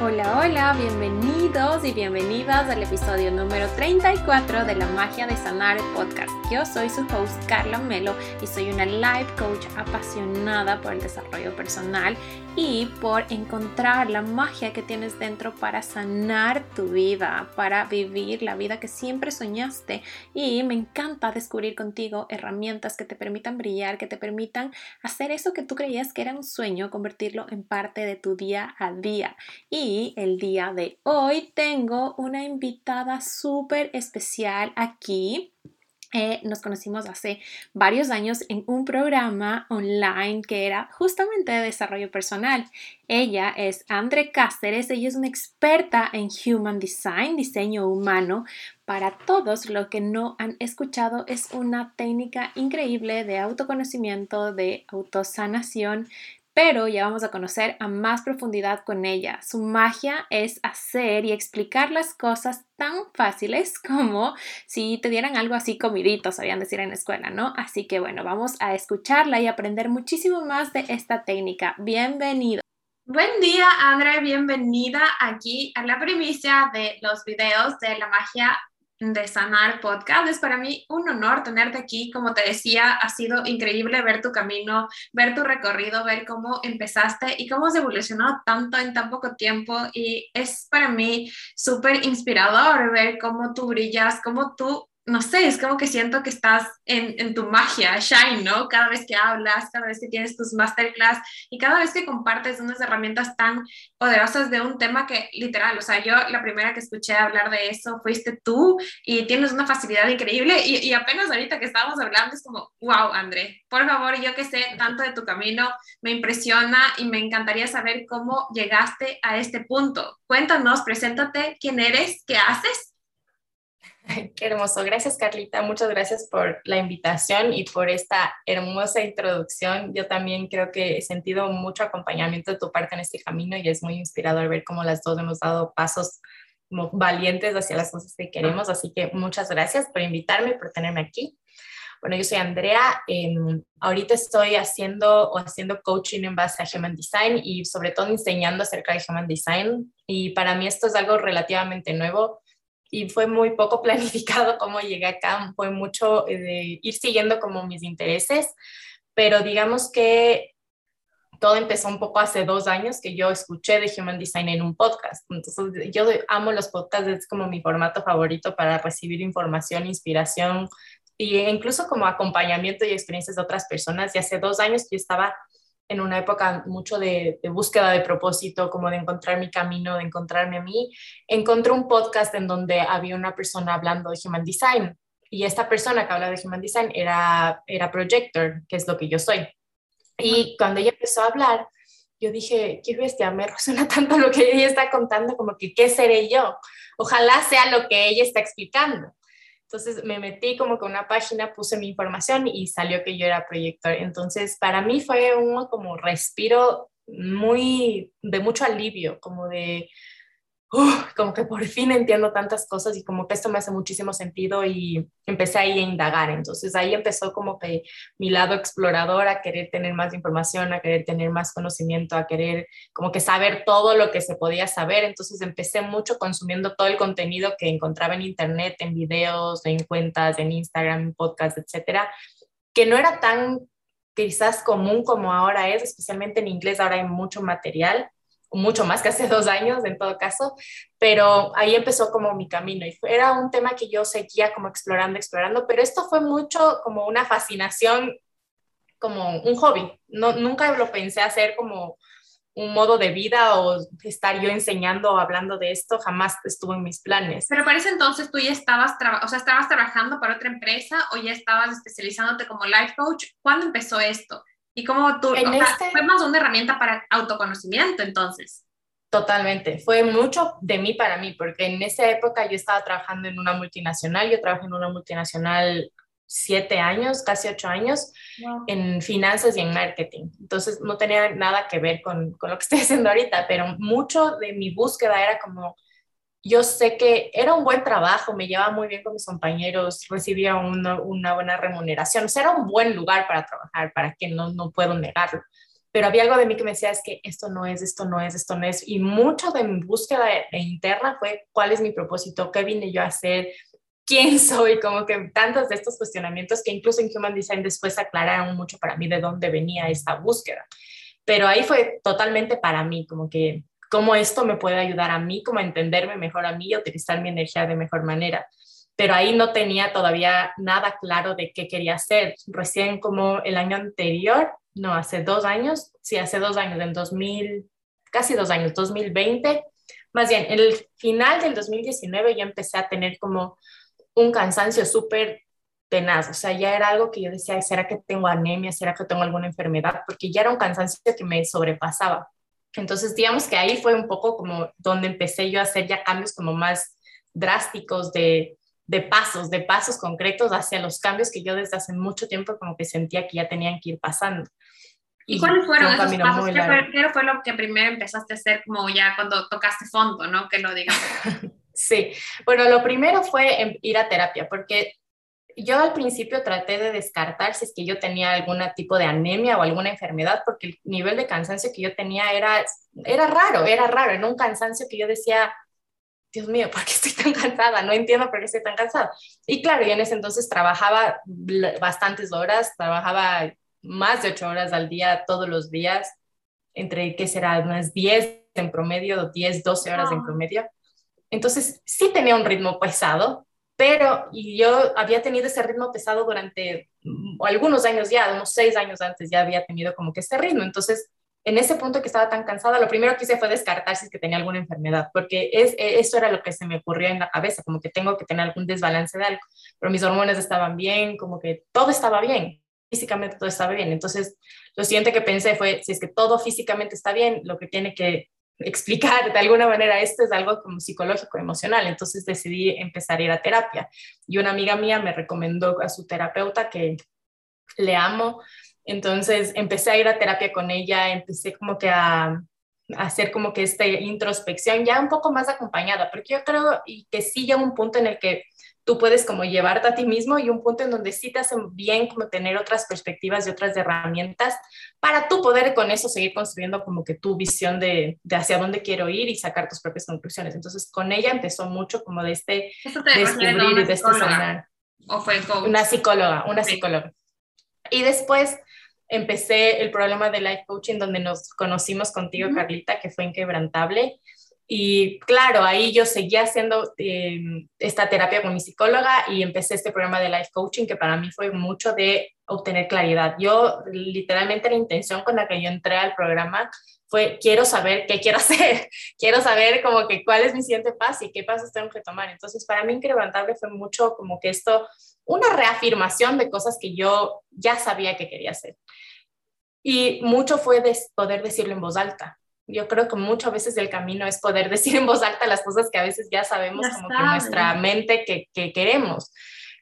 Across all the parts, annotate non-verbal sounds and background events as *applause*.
Hola, hola, bienvenidos y bienvenidas al episodio número 34 de La Magia de Sanar podcast. Yo soy su host Carla Melo y soy una life coach apasionada por el desarrollo personal y por encontrar la magia que tienes dentro para sanar tu vida, para vivir la vida que siempre soñaste. Y me encanta descubrir contigo herramientas que te permitan brillar, que te permitan hacer eso que tú creías que era un sueño, convertirlo en parte de tu día a día. Y el día de hoy tengo una invitada súper especial aquí. Eh, nos conocimos hace varios años en un programa online que era justamente de desarrollo personal. Ella es Andre Cáceres, ella es una experta en Human Design, diseño humano. Para todos los que no han escuchado, es una técnica increíble de autoconocimiento, de autosanación, pero ya vamos a conocer a más profundidad con ella. Su magia es hacer y explicar las cosas tan fáciles *laughs* como si te dieran algo así comidito, sabían decir en la escuela, ¿no? Así que bueno, vamos a escucharla y aprender muchísimo más de esta técnica. Bienvenido. Buen día, Andrea, bienvenida aquí a la primicia de los videos de la magia de Sanar Podcast. Es para mí un honor tenerte aquí. Como te decía, ha sido increíble ver tu camino, ver tu recorrido, ver cómo empezaste y cómo has evolucionado tanto en tan poco tiempo. Y es para mí súper inspirador ver cómo tú brillas, cómo tú no sé, es como que siento que estás en, en, tu magia, shine, ¿no? Cada vez que hablas, cada vez que tienes tus masterclass y cada vez que compartes unas herramientas tan poderosas de un tema que literal, o sea, yo la primera que escuché hablar de eso fuiste tú y tienes una facilidad increíble y, y apenas ahorita que estábamos hablando es como, wow, André, por favor, yo que sé tanto de tu camino, me impresiona y me encantaría saber cómo llegaste a este punto. Cuéntanos, preséntate, quién eres, qué haces *laughs* Qué hermoso. Gracias, Carlita. Muchas gracias por la invitación y por esta hermosa introducción. Yo también creo que he sentido mucho acompañamiento de tu parte en este camino y es muy inspirador ver cómo las dos hemos dado pasos valientes hacia las cosas que queremos. Así que muchas gracias por invitarme, por tenerme aquí. Bueno, yo soy Andrea. Em, ahorita estoy haciendo o haciendo coaching en base a Human Design y sobre todo enseñando acerca de Human Design. Y para mí esto es algo relativamente nuevo y fue muy poco *laughs* planificado cómo llegué acá, fue mucho eh, de ir siguiendo como mis intereses, pero digamos que todo empezó un poco hace dos años que yo escuché de Human Design en un podcast. Entonces, yo amo los podcasts, es como mi formato favorito para recibir información, inspiración e incluso como acompañamiento y experiencias de otras personas. Y hace dos años yo estaba en una época mucho de, búsqueda de propósito, como de encontrar mi camino, de encontrarme a mí, encontré un podcast en donde había una persona hablando de Human Design y esta persona que habla de Human Design era, era Projector, que es lo que yo soy. Y cuando ella empezó a hablar, yo dije, qué bestia, me resuena tanto lo que ella está contando, como que, ¿qué seré yo? Ojalá sea lo que ella está explicando. Entonces me metí como con una página, puse mi información y salió que yo era proyector. Entonces para mí fue un como respiro muy de mucho alivio, como de como que por fin entiendo tantas cosas y como que esto me hace muchísimo sentido y empecé ahí a indagar. Entonces ahí empezó como que mi lado explorador a querer tener más información, a querer tener más conocimiento, a querer como que saber todo lo que se podía saber. Entonces empecé mucho consumiendo todo el contenido que encontraba en internet, en videos, en cuentas, en Instagram, en podcast, etcétera, que no era tan quizás común como ahora es, especialmente en inglés ahora hay mucho material mucho más que hace dos años en todo caso, pero ahí empezó como mi camino y era un tema que yo seguía como explorando, explorando, pero esto fue mucho como una fascinación, como un hobby, no, nunca lo pensé hacer como un modo de vida o estar yo enseñando o hablando de esto, jamás estuvo en mis planes. Pero para ese entonces tú ya estabas, o sea, estabas trabajando para otra empresa o ya estabas especializándote como life coach. ¿Cuándo empezó esto? Y como tú, este fue más una herramienta para autoconocimiento entonces. Totalmente, fue mucho de mí para mí, porque en esa época yo estaba trabajando en una multinacional, yo trabajé en una multinacional siete años, casi ocho años, en finanzas y en marketing. Entonces no tenía nada que ver con, con, lo que estoy *laughs* haciendo ahorita, pero mucho de mi búsqueda era como yo sé que era un buen trabajo, me llevaba muy bien con mis compañeros, recibía una, buena remuneración, o sea, era un buen lugar para trabajar, para que no, no puedo negarlo. pero había algo de mí que me decía, es que esto no es, esto no es, esto no es. Y mucho de mi búsqueda interna fue cuál es mi propósito, qué vine yo a hacer, quién soy, como que tantos de estos cuestionamientos que incluso en Human Design después aclararon mucho para mí de dónde venía esta búsqueda. Pero ahí fue totalmente para mí, como que cómo esto me puede ayudar a mí, como entenderme mejor a mí y utilizar mi energía de mejor manera. Pero ahí no tenía todavía nada claro de qué quería hacer. Recién como el año anterior no, hace dos años, sí, hace dos años, en 2000, casi dos años, 2020, más bien, en el final del 2019 yo empecé a tener como un cansancio súper tenaz, o sea, ya era algo que yo decía, ¿será que tengo anemia? ¿Será que tengo alguna enfermedad? Porque ya era un cansancio que me sobrepasaba. Entonces, digamos que ahí fue un poco como donde empecé yo a hacer ya cambios como más drásticos de, de pasos, de pasos concretos hacia los cambios que yo desde hace mucho tiempo como que sentía que ya tenían que ir pasando. ¿Y, cuáles fueron esos pasos? ¿Qué fue, ¿Qué fue, lo que primero empezaste a hacer como ya cuando tocaste fondo, no? Que lo digamos. *laughs* sí, bueno, lo primero fue em, ir a terapia, porque yo al principio traté de descartar si es que yo tenía algún tipo de anemia o alguna enfermedad, porque el nivel de cansancio que yo tenía era, era raro, era raro, era un cansancio que yo decía, Dios mío, ¿por qué estoy tan cansada? No entiendo por qué estoy tan cansada. Y claro, yo en ese entonces trabajaba bastantes horas, trabajaba más de ocho horas al día todos los días, entre, ¿qué será? Unas 10 en promedio, 10, 12 horas en promedio. Entonces, sí tenía un ritmo pesado, pero yo había tenido ese ritmo pesado durante algunos años ya, unos seis años antes ya había tenido como que este ritmo. Entonces, en ese punto que estaba tan cansada, lo primero que hice fue descartar si es que tenía alguna enfermedad, porque es, e, eso era lo que se me ocurrió en la cabeza, como que tengo que tener algún desbalance de algo, pero mis hormonas estaban bien, como que todo estaba bien físicamente todo estaba bien. Entonces, lo siguiente que pensé fue, si es que todo físicamente está bien, lo que tiene que explicar de alguna manera esto es algo como psicológico, emocional. Entonces decidí empezar a ir a terapia. Y una amiga mía me recomendó a su terapeuta que le amo. Entonces empecé a ir a terapia con ella, empecé como que a, hacer como que esta introspección ya un poco más acompañada, porque yo creo y que sí llega un punto en el que tú puedes como llevarte a ti mismo y un punto en donde sí te hace bien como tener otras perspectivas y otras herramientas para tú poder con eso seguir construyendo como que tu visión de, de hacia dónde quiero ir y sacar tus propias conclusiones. Entonces con ella empezó mucho como de este descubrir y de este sanar. ¿O fue coach? Una psicóloga, una psicóloga. Y después empecé el programa de life coaching donde nos conocimos contigo, Carlita, que fue inquebrantable. Y claro, ahí yo seguía haciendo eh, esta terapia con mi psicóloga y empecé este programa de life coaching que para mí fue mucho de obtener claridad. Yo literalmente la intención con la que yo entré al programa fue quiero saber qué quiero *laughs* hacer, quiero saber como que cuál es mi siguiente paso y qué pasos tengo que tomar. Entonces para mí incrementable fue mucho como que esto, una reafirmación de cosas que yo ya sabía que quería hacer. Y mucho fue de poder decirlo en voz alta yo creo que muchas veces el camino es poder *laughs* decir en voz alta las cosas que a veces ya sabemos como que nuestra mente que, que, queremos.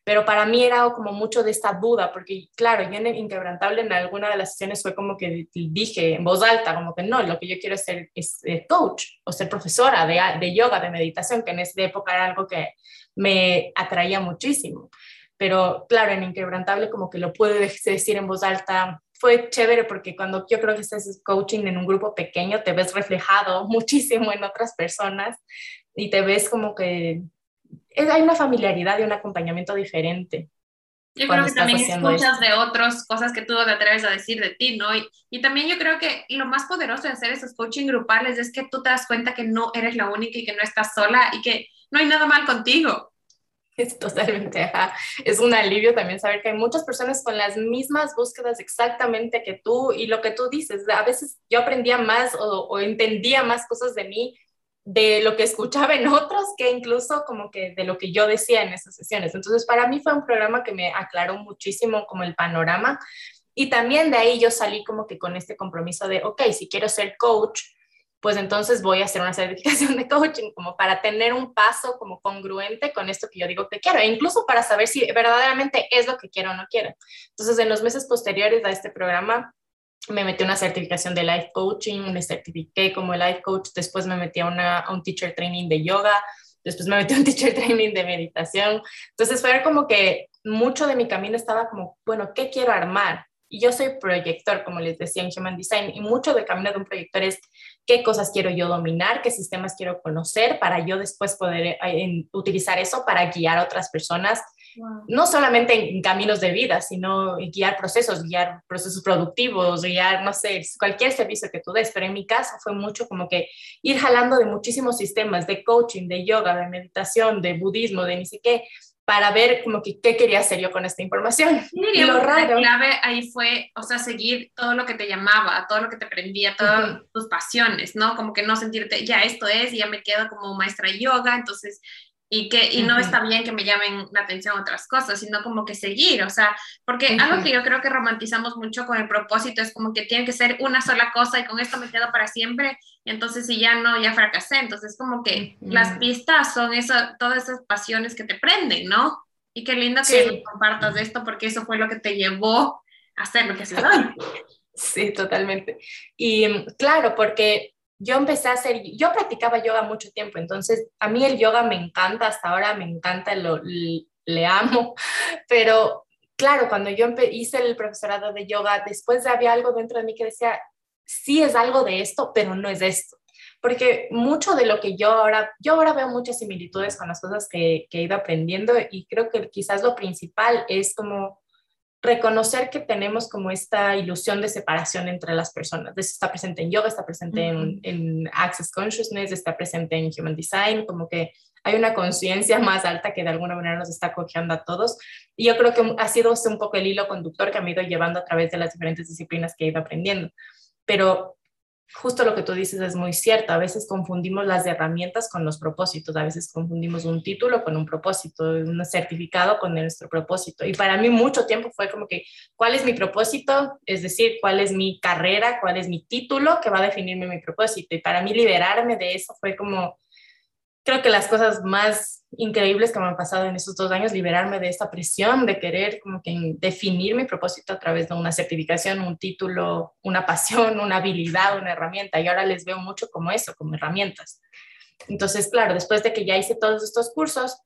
Pero para mí era como mucho de esta duda, porque claro, yo en Inquebrantable en alguna de las sesiones fue como que dije en voz alta, como que no, lo que yo quiero es ser es, coach o ser profesora de, de yoga, de meditación, que en esa época era algo que me atraía muchísimo. Pero claro, en Inquebrantable como que lo puedo decir en voz alta, fue chévere porque cuando yo creo que estás coaching en un grupo pequeño, te ves reflejado *laughs* muchísimo en otras personas y te ves como que hay una familiaridad y un acompañamiento diferente. Yo creo que también escuchas de otros cosas que tú te atreves a decir de ti, ¿no? Y, y, también yo creo que lo más poderoso de hacer esos coaching grupales es que tú te das cuenta que no eres la única y que no estás sola y que no hay nada mal contigo. Es *laughs* totalmente, es un alivio también saber que hay muchas personas con las mismas búsquedas exactamente que tú y lo que tú dices. A veces yo aprendía más o, entendía más cosas de mí de lo que escuchaba en otros que incluso como que de lo que yo decía en esas sesiones. Entonces, para mí fue un programa que me aclaró muchísimo como el panorama y también de ahí yo salí como que con este compromiso de, ok, si quiero ser coach, pues entonces voy a hacer una certificación de coaching como para tener un paso como congruente con esto que yo digo que quiero, e incluso para saber si verdaderamente es lo que quiero o no quiero. Entonces, en los meses posteriores a este programa, me metí una certificación de life coaching, me certifiqué como life coach, después me metí a, una, a un teacher training de yoga, después me metí a un *laughs* teacher training de meditación. Entonces fue como que mucho de mi camino estaba como, bueno, ¿qué quiero armar? Y yo soy proyector, como les decía en Human Design, y mucho del camino de un proyector es qué cosas quiero yo dominar, qué sistemas quiero conocer para yo después poder eh, utilizar eso para guiar a otras personas no solamente en caminos de vida, sino guiar procesos, guiar procesos productivos, guiar, no sé, cualquier servicio que tú des. Pero en mi caso fue mucho como que ir jalando de muchísimos sistemas, de coaching, de yoga, de meditación, de budismo, de ni sé qué, para ver como que qué quería hacer yo con esta información. y lo raro. La clave ahí fue, o sea, seguir todo lo que te llamaba, todo lo que te prendía, todas tus pasiones, ¿no? Como que no sentirte, ya esto es, ya me quedo como maestra yoga, entonces y que y no está bien que me llamen la atención otras cosas, sino como que seguir, o sea, porque algo que yo creo que romantizamos mucho con el propósito es como que tiene que ser una sola cosa y con esto me quedo para siempre, y entonces si ya no, ya fracasé, entonces como que las pistas son eso, todas esas pasiones que te prenden, ¿no? Y qué lindo que compartas esto porque eso fue lo que te llevó a hacer lo que haces hoy. *laughs* Sí, totalmente. Y claro, porque yo empecé a hacer, yo practicaba yoga mucho tiempo, entonces a mí el yoga me encanta, hasta ahora me encanta, lo, le, amo, *laughs* pero claro, cuando yo hice el profesorado de yoga, después había algo dentro de mí que decía, sí es algo de esto, pero no es esto. Porque mucho de lo que yo ahora, yo ahora veo muchas similitudes con las cosas que, que he ido aprendiendo y creo que quizás lo principal es como reconocer que tenemos como esta ilusión de separación entre las personas. Eso está presente en yoga, está presente en, Access Consciousness, está presente en Human Design, como que hay una conciencia más alta que de alguna manera nos está cogiendo a todos. Y yo creo que ha sido un poco el hilo conductor que me ha ido llevando a través de las diferentes disciplinas que he ido aprendiendo. Pero justo lo que tú dices es muy cierto. A veces confundimos las herramientas con los propósitos. A veces confundimos un título con un propósito, un certificado con nuestro propósito. Y para mí mucho tiempo fue como que, ¿cuál es mi propósito? Es decir, ¿cuál es mi carrera? ¿Cuál es mi título que va a definirme mi propósito? Y para mí liberarme de eso fue como creo que las cosas más increíbles que me han pasado en estos dos años, liberarme de esta presión de querer como que definir mi propósito a través de una certificación, un título, una pasión, una habilidad, una herramienta. Y ahora les veo mucho como eso, como herramientas. Entonces, claro, después de que ya hice todos estos cursos,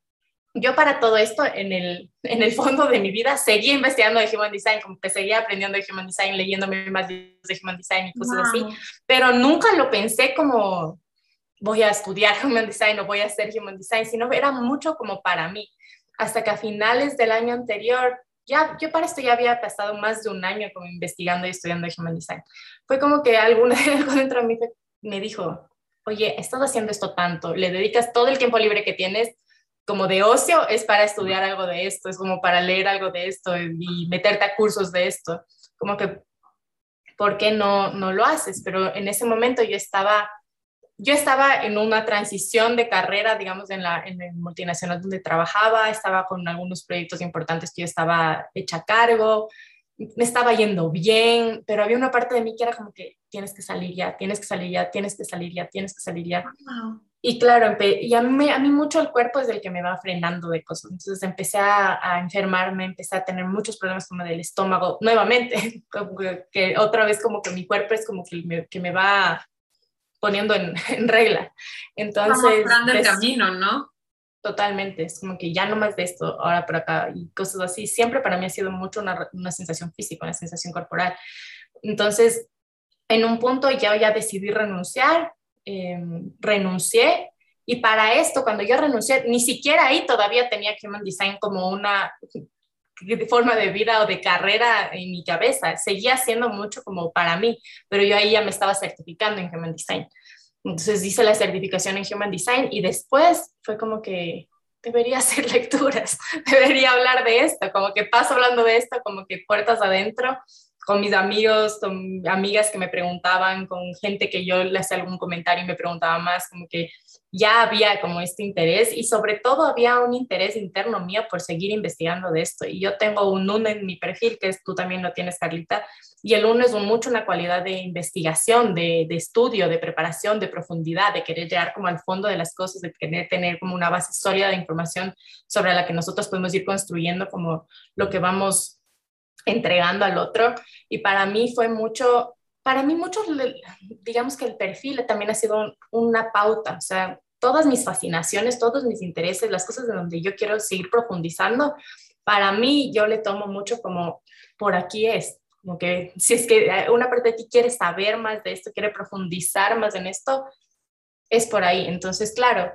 yo para todo esto, en el, en el fondo de mi vida, seguí investigando de Human Design, como que seguía aprendiendo de Human Design, leyéndome más de Human Design y cosas así, pero nunca lo pensé como voy a estudiar *laughs* Human Design o voy a hacer Human Design, sino era mucho como para mí. Hasta que a finales del año anterior, ya, yo para esto ya había pasado más de un año como investigando y estudiando Human Design. Fue como que alguna, *laughs* algo dentro de mí me dijo, oye, estás haciendo esto tanto, le dedicas todo el tiempo libre que tienes como de ocio, es para estudiar algo de esto, es como para leer algo de esto y meterte a cursos de esto. Como que, ¿por qué no, no lo haces? Pero en ese momento yo estaba yo estaba en una transición de carrera, digamos, en la en el multinacional donde trabajaba, estaba con algunos proyectos importantes que yo estaba hecha a cargo, me estaba yendo bien, pero había una parte de mí que era como que tienes que salir ya, tienes que salir ya, tienes que salir ya, tienes que salir ya. Y claro, y a mí, a mí mucho el cuerpo es el que me va frenando de cosas. Entonces empecé a, a enfermarme, empecé a tener muchos problemas como del estómago, nuevamente, *laughs* como que, otra vez como que mi cuerpo es como que me, que me va poniendo en, *laughs* regla. Entonces... Estamos el camino, ¿no? Totalmente, es como que ya no más de esto, ahora por acá y cosas así. Siempre para mí ha sido mucho una, una sensación física, una sensación corporal. Entonces, en un punto ya, ya decidí renunciar, em, renuncié y para esto, cuando yo renuncié, ni siquiera ahí todavía tenía Human Design como una *laughs* de forma de vida o de carrera en mi cabeza. Seguía siendo mucho como para mí, pero yo ahí ya me estaba certificando en Human Design. Entonces hice la certificación en Human Design y después fue como que debería *laughs* hacer lecturas, *laughs* debería hablar de esto, como que paso hablando de esto, como que puertas adentro, con mis amigos, con amigas que me preguntaban, con gente que yo le hacía algún comentario y me preguntaba más, como que ya había como este interés y sobre todo había un interés interno mío por seguir investigando de esto. Y yo tengo un uno en mi perfil, que es, tú también lo tienes, Carlita, y el uno es mucho una cualidad de investigación, de, de, estudio, de preparación, de profundidad, de querer llegar como al fondo de las cosas, de querer tener como una base sólida de información sobre la que nosotros podemos ir construyendo como lo que vamos entregando al otro. Y para mí fue mucho, para mí mucho, digamos que el perfil también ha sido una pauta, o sea, todas mis fascinaciones, todos mis intereses, las cosas de donde yo quiero seguir profundizando, para mí yo le tomo mucho como, por aquí es, Como que si es que una parte de ti quiere saber más de esto, quiere profundizar más en esto, es por ahí. Entonces, claro,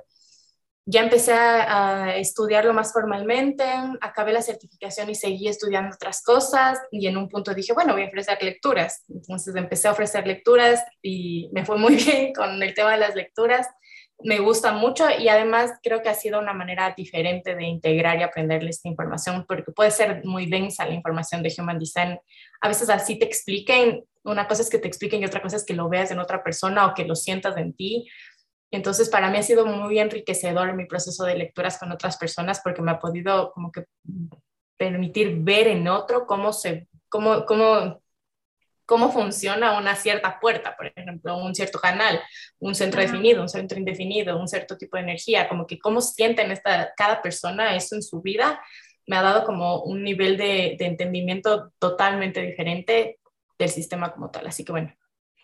ya empecé a, estudiarlo más formalmente, acabé la certificación y seguí estudiando otras cosas y en un punto dije, bueno, voy a ofrecer lecturas. Entonces empecé a ofrecer lecturas y me fue muy *laughs* bien con el tema de las lecturas. Me gusta mucho y además creo que ha sido una manera diferente de integrar y aprenderle esta información porque puede ser muy densa la información de Human Design. A veces así te expliquen, una cosa es que te expliquen y otra cosa es que lo veas en otra persona o que lo sientas en ti entonces, para mí ha sido muy enriquecedor mi proceso de lecturas con otras personas porque me ha podido como que permitir ver en otro cómo se, cómo, cómo, cómo funciona una cierta puerta, por ejemplo, un cierto canal, un centro definido, un centro indefinido, un cierto tipo de energía, como que cómo sienten esta, cada persona eso en su vida, me ha dado como un nivel de, de entendimiento totalmente diferente del sistema como tal. Así que bueno,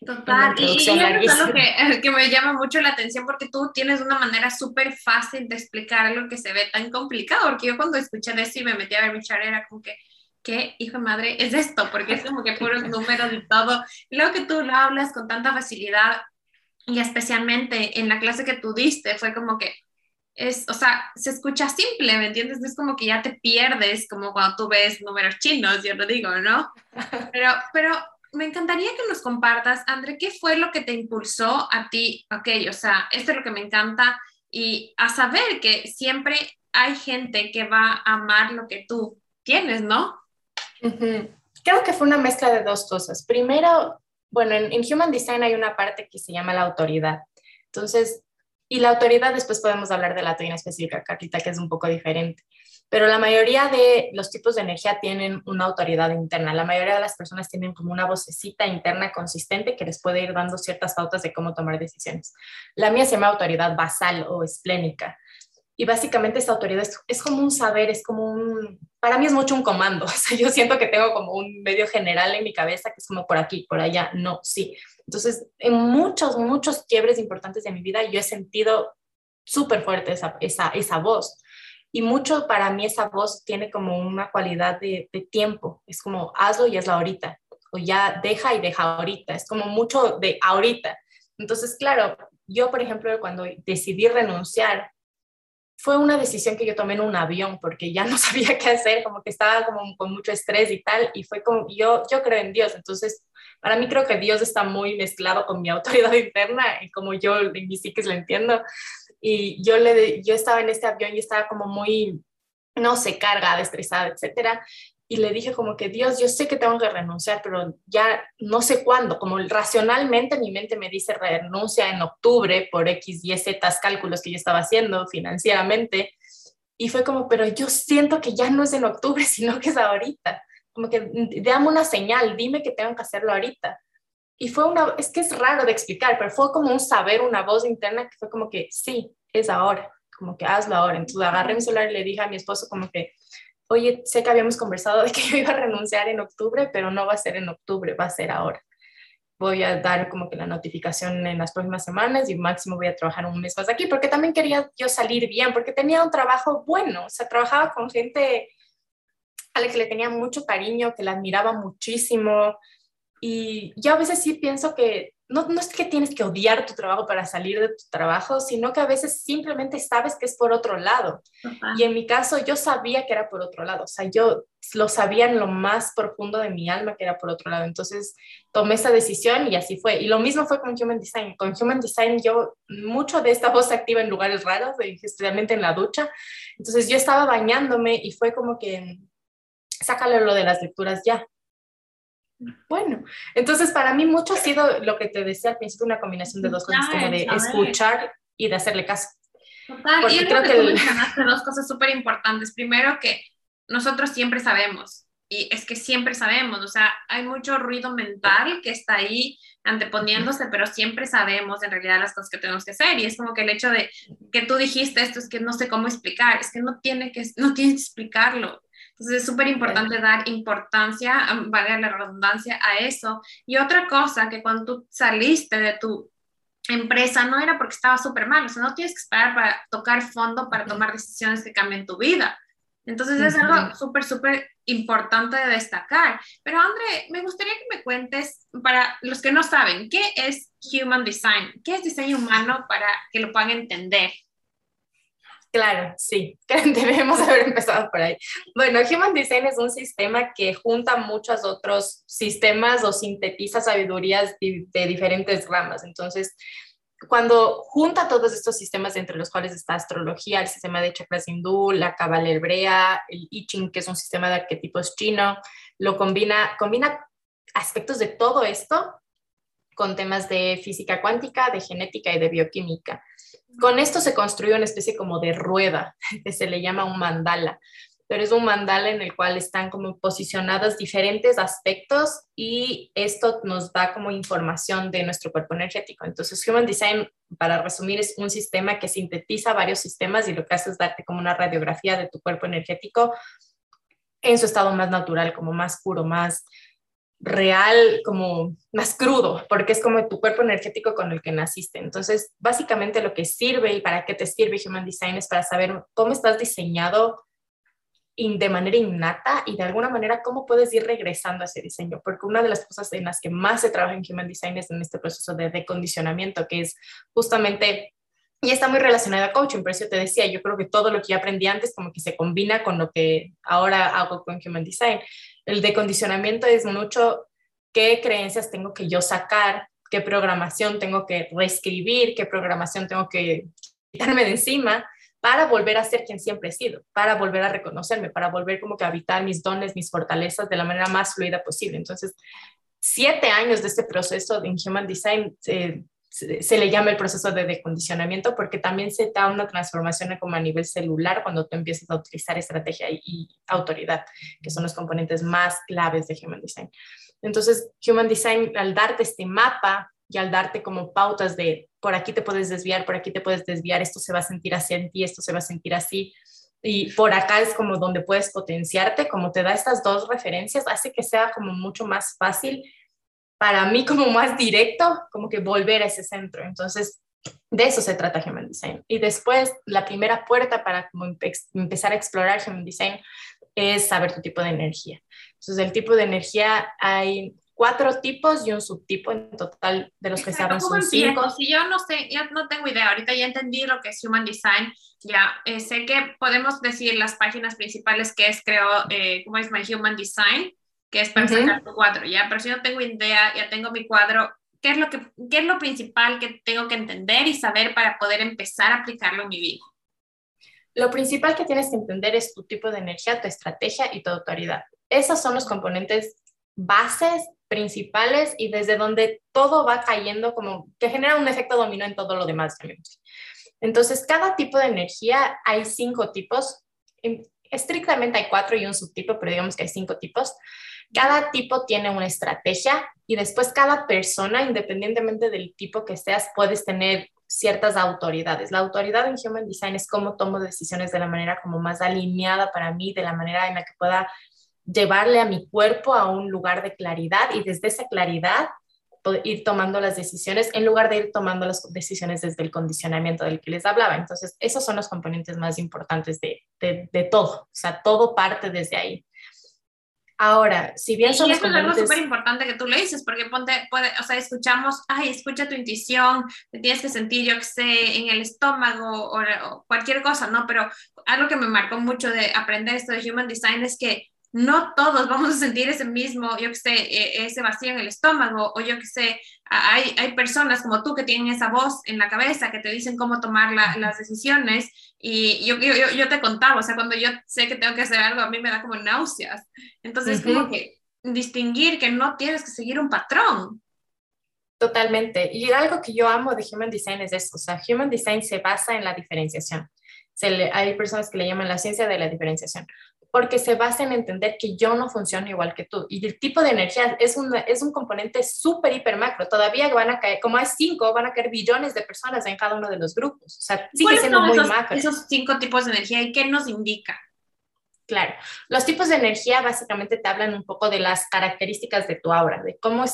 Total, y, y es algo que, *laughs* que, me llama mucho la atención porque tú tienes una manera súper fácil de explicar algo que se ve tan complicado, porque yo cuando escuché de eso y me metí a ver mi char era como que, ¿qué hijo de madre es esto? Porque es como que puros números y todo. Y luego que tú lo hablas con tanta facilidad y especialmente en la clase que tú diste, fue como que es, o sea, se escucha simple, ¿me entiendes? No es como que ya te pierdes como cuando tú ves números chinos, yo lo digo, ¿no? *laughs* Pero, pero me encantaría que nos compartas, André, ¿qué fue lo que te impulsó a ti? Ok, o sea, esto es lo que me encanta y a saber que siempre hay gente que va a amar lo que tú tienes, ¿no? Creo que fue una mezcla de dos cosas. Primero, bueno, en, Human Design hay una parte que se llama la autoridad. Entonces, y la autoridad después podemos hablar de la teoría específica, Carlita, que es un poco diferente pero la mayoría de los tipos de energía tienen una autoridad interna. La mayoría de las personas tienen como una vocecita interna consistente que les puede ir dando ciertas pautas de cómo tomar decisiones. La mía se llama autoridad basal o esplénica. Y básicamente esta autoridad es, como un saber, es como un, para mí es mucho un comando. *laughs* O sea, yo siento que tengo como un medio general en mi cabeza que es como por aquí, por allá, no, sí. Entonces, en muchos, muchos quiebres importantes de mi vida, yo he sentido súper fuerte esa, esa, esa voz y mucho para mí esa voz tiene como una cualidad de, tiempo. Es como hazlo y hazlo ahorita. O ya deja y deja ahorita. Es como mucho de ahorita. Entonces, claro, yo, por ejemplo, cuando decidí renunciar, fue una decisión que yo tomé en un avión porque ya no *laughs* sabía qué hacer, como que estaba como con mucho estrés y tal, y fue como, yo, yo creo en Dios, entonces para mí creo que Dios está muy mezclado con mi autoridad *laughs* interna y como yo en mi psiquis lo entiendo, y yo, le, yo estaba en este avión y estaba como muy, no sé, cargada, estresada, etcétera. Y le dije como que, Dios, yo sé que tengo que renunciar, pero ya no sé cuándo. Como racionalmente mi mente me dice renuncia en octubre por X, Y, Z cálculos que yo estaba haciendo financieramente. Y fue como, pero yo siento que ya no es en octubre, *laughs* sino que es ahorita. Como que dame una señal, dime que tengo que hacerlo ahorita. Y fue una, es que es raro de explicar, pero fue como un saber, una voz interna que fue como que sí, es ahora, como que hazlo ahora. Entonces agarré mi celular y le dije a mi esposo como que, oye, sé que habíamos conversado de que yo iba a renunciar en octubre, pero no va a ser en octubre, va a ser ahora. Voy a dar como que la notificación en las próximas semanas y máximo voy a trabajar un mes más aquí, porque también quería yo salir bien, porque tenía un trabajo bueno, o sea, trabajaba con gente a la que le tenía mucho cariño, que la admiraba muchísimo, y yo a veces sí pienso que no, no, es que tienes que odiar tu trabajo para salir de tu trabajo, sino que a veces simplemente sabes que es por otro lado. Y en mi caso yo sabía que era por otro lado, o sea, yo lo sabía en lo más profundo de mi alma que era por otro lado. Entonces tomé esa decisión y así fue. Y lo mismo fue con Human Design. Con Human Design yo mucho de esta voz se activa en lugares raros, especialmente en la ducha. Entonces yo estaba bañándome y fue como que, sácale lo de las lecturas ya bueno, entonces para mí mucho ha sido lo que te decía al principio, una combinación de dos cosas, como de escuchar y de hacerle caso. Total, y yo creo que, tú mencionaste dos cosas súper importantes. Primero que nosotros siempre sabemos, y es que siempre sabemos, o sea, hay mucho ruido mental que está ahí anteponiéndose, pero siempre sabemos en realidad las cosas que tenemos que hacer. Y es como que el hecho de que tú dijiste esto es que no sé cómo explicar, es que no tiene que, no tienes que explicarlo entonces es súper importante dar importancia, vale la redundancia, a eso. Y otra cosa, que cuando tú saliste de tu empresa no era porque estaba súper mal, o sea, no tienes que esperar para tocar fondo para tomar decisiones que cambien tu vida. Entonces es algo súper, súper importante de destacar. Pero André, me gustaría que me cuentes, para los que no saben, ¿qué es Human Design? ¿Qué es diseño humano para que lo puedan entender? Claro, sí, *laughs* debemos haber empezado por ahí. Bueno, Human Design es un sistema que junta muchos otros sistemas o sintetiza sabidurías de, diferentes ramas. Entonces, cuando junta todos estos sistemas entre los cuales está astrología, el sistema de chakras hindú, la cabala hebrea, el I Ching, que es un sistema de arquetipos chino, lo combina, combina aspectos de todo esto con temas de física cuántica, de genética y de bioquímica. Con esto se construye una especie como de rueda, *laughs* que se le llama un mandala, pero es un mandala en el cual están como posicionados diferentes aspectos y esto nos da como información de nuestro cuerpo energético. Entonces, Human Design, para resumir, es un sistema que sintetiza varios sistemas y lo que hace es darte como una radiografía de tu cuerpo energético en su estado más natural, como más puro, más real, como más crudo, porque es como tu cuerpo energético con el que naciste. Entonces, básicamente lo que sirve y para qué te sirve Human Design es para saber cómo estás diseñado de manera innata y de alguna manera cómo puedes ir regresando a ese diseño, porque una de las cosas en las que más se trabaja en Human Design es en este proceso de decondicionamiento, que es justamente y está muy relacionado a coaching, por eso te decía, yo creo que todo lo que yo aprendí antes como que se combina con lo que ahora hago con Human Design. El decondicionamiento es mucho qué creencias tengo que yo sacar, qué programación tengo que reescribir, qué programación tengo que quitarme de encima para volver a ser quien siempre he sido, para volver a reconocerme, para volver como que a habitar mis dones, mis fortalezas de la manera más fluida posible. Entonces, siete años de este proceso de Human Design eh, se, le llama el proceso de decondicionamiento porque también se da una transformación como a nivel celular cuando tú empiezas a utilizar estrategia y, autoridad, que son los componentes más claves de Human Design. Entonces, Human Design, al darte este mapa y al darte como pautas de por aquí te puedes desviar, por aquí te puedes desviar, esto se va a sentir así en ti, esto se va a sentir así, y por acá es como donde puedes potenciarte, como te da estas dos referencias, hace que sea como mucho más fácil para mí como más directo, como que volver a ese centro. Entonces, de eso se trata Human Design. Y después, la primera puerta para como empezar a explorar Human Design es saber tu tipo de energía. Entonces, el tipo de energía hay cuatro tipos y un subtipo en total de los que saben son cinco. Si yo no sé, ya no tengo idea, ahorita ya entendí lo que es Human Design, ya eh, sé que podemos decir las páginas principales que es, creo, eh, ¿cómo es My Human Design? Que es para sacar tu cuadro, ¿ya? Pero si no tengo idea, ya tengo mi cuadro, ¿qué es, lo que, ¿qué es lo principal que tengo que entender y saber para poder empezar a aplicarlo en mi vida? Lo principal que tienes que entender es tu tipo de energía, tu estrategia y tu autoridad. Esos son los componentes bases principales y desde donde todo va cayendo como que genera un efecto dominó en todo lo demás. Entonces, cada tipo de energía hay cinco tipos. Estrictamente hay cuatro y un subtipo, pero digamos que hay cinco tipos. Cada tipo tiene una estrategia y después cada persona, independientemente del tipo que seas, puedes tener ciertas autoridades. La autoridad en Human Design es cómo tomo decisiones de la manera como más alineada para mí, de la manera en la que pueda llevarle a mi cuerpo a un lugar de claridad y desde esa claridad ir tomando las decisiones en lugar de ir tomando las decisiones desde el condicionamiento del que les hablaba. Entonces, esos son los componentes más importantes de, de, de todo. O sea, todo parte desde ahí. Ahora, si bien son y eso es algo súper importante que tú le dices, porque ponte, puede, o sea, escuchamos, ay, escucha tu intuición, te tienes que sentir, yo que sé, en el estómago o, o, cualquier cosa, ¿no? Pero algo que me marcó mucho de aprender esto de Human Design es que no todos vamos a sentir ese mismo, yo que sé, e, ese vacío en el estómago, o yo que sé, hay, hay personas como tú que tienen esa voz en la cabeza que te dicen cómo tomar las decisiones, y yo, yo, yo, te contaba, o sea, cuando yo sé que tengo que hacer algo, a mí me da como náuseas. Entonces, como que distinguir que no tienes que seguir un patrón. Totalmente. Y algo que yo amo de Human Design es eso, o sea, Human Design se basa en la diferenciación. Se le, hay personas que le llaman la ciencia de la diferenciación porque se basa en entender que yo no funciono igual que tú. Y el tipo de energía es un, es un componente súper, hiper macro. Todavía van a caer, como hay cinco, van a caer billones de personas en cada uno de los grupos. O sea, sigue siendo muy esos, macro. Esos cinco tipos de energía, ¿y qué nos indica? Claro, los tipos de energía básicamente te hablan un poco de las características de tu aura, de cómo,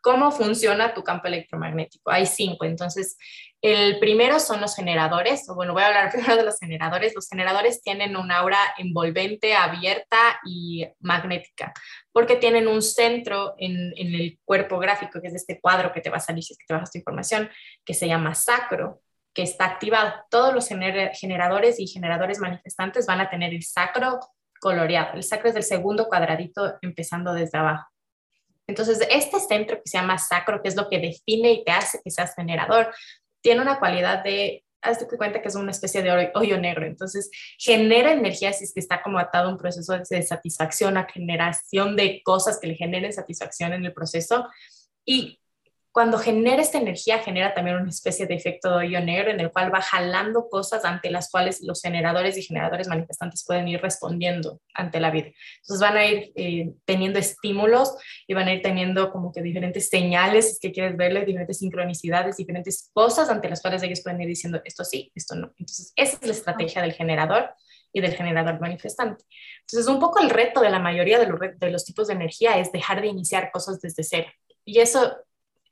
cómo funciona tu campo electromagnético. Hay cinco, entonces el primero son los generadores, o bueno, voy a hablar *laughs* primero de los generadores. Los generadores tienen una aura envolvente, abierta y magnética, porque tienen un centro en, en el cuerpo gráfico, que es este cuadro que te va a salir si es que te bajas tu información, que se llama sacro que está activado. Todos los generadores y generadores manifestantes van a tener el sacro coloreado. El sacro es el segundo cuadradito empezando desde abajo. Entonces, este centro que se llama sacro, que es lo que define y te hace que seas generador, tiene una cualidad de, hazte cuenta que es una especie de hoyo negro. Entonces, genera energía si es que está como atado a un proceso de satisfacción, a generación de cosas que le generen satisfacción en el proceso. Y cuando genera esta energía, genera también una especie de efecto hoyo negro en el cual va jalando cosas ante las cuales los generadores y generadores manifestantes pueden ir respondiendo ante la vida. Entonces van a ir eh, teniendo estímulos y van a ir teniendo como que diferentes señales que quieres verle, diferentes sincronicidades, diferentes cosas ante las cuales ellos pueden ir diciendo esto sí, esto no. Entonces esa es la estrategia del generador y del generador manifestante. Entonces un poco el reto de la mayoría de los, de los tipos de energía es dejar de iniciar cosas desde cero. Y eso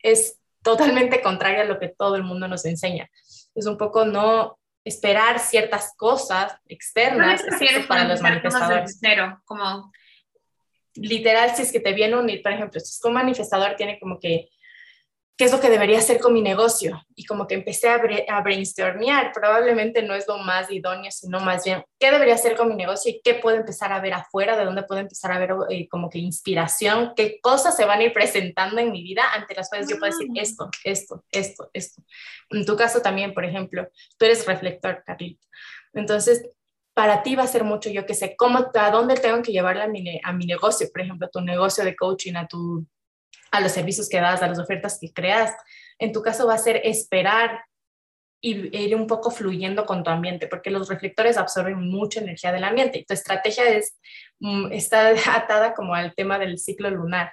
es totalmente contraria a lo que todo el mundo nos enseña. Es un poco no esperar ciertas cosas externas para los manifestadores. Cero, como literal, si es que te viene un, por ejemplo, si es que un manifestador tiene como que qué es lo que debería hacer con mi negocio. Y como que empecé a, a brainstormear, probablemente no es lo más idóneo, sino más bien qué debería hacer con mi negocio y qué puedo empezar a ver afuera, de dónde puedo empezar a ver eh, como que inspiración, qué cosas se van a ir presentando en mi vida ante las cuales yo puedo decir esto, esto, esto, esto. En tu caso también, por ejemplo, tú eres reflector, Carlito. Entonces, para ti va a ser mucho, yo que sé, cómo, a dónde tengo que llevarla a mi, a mi negocio, por ejemplo, a tu negocio de coaching, a tu a los servicios que das, a las ofertas que creas. En tu caso va a ser esperar y ir un poco fluyendo con tu ambiente, porque los reflectores absorben mucha energía del ambiente y tu estrategia es, mm, está *laughs* atada como al tema del ciclo lunar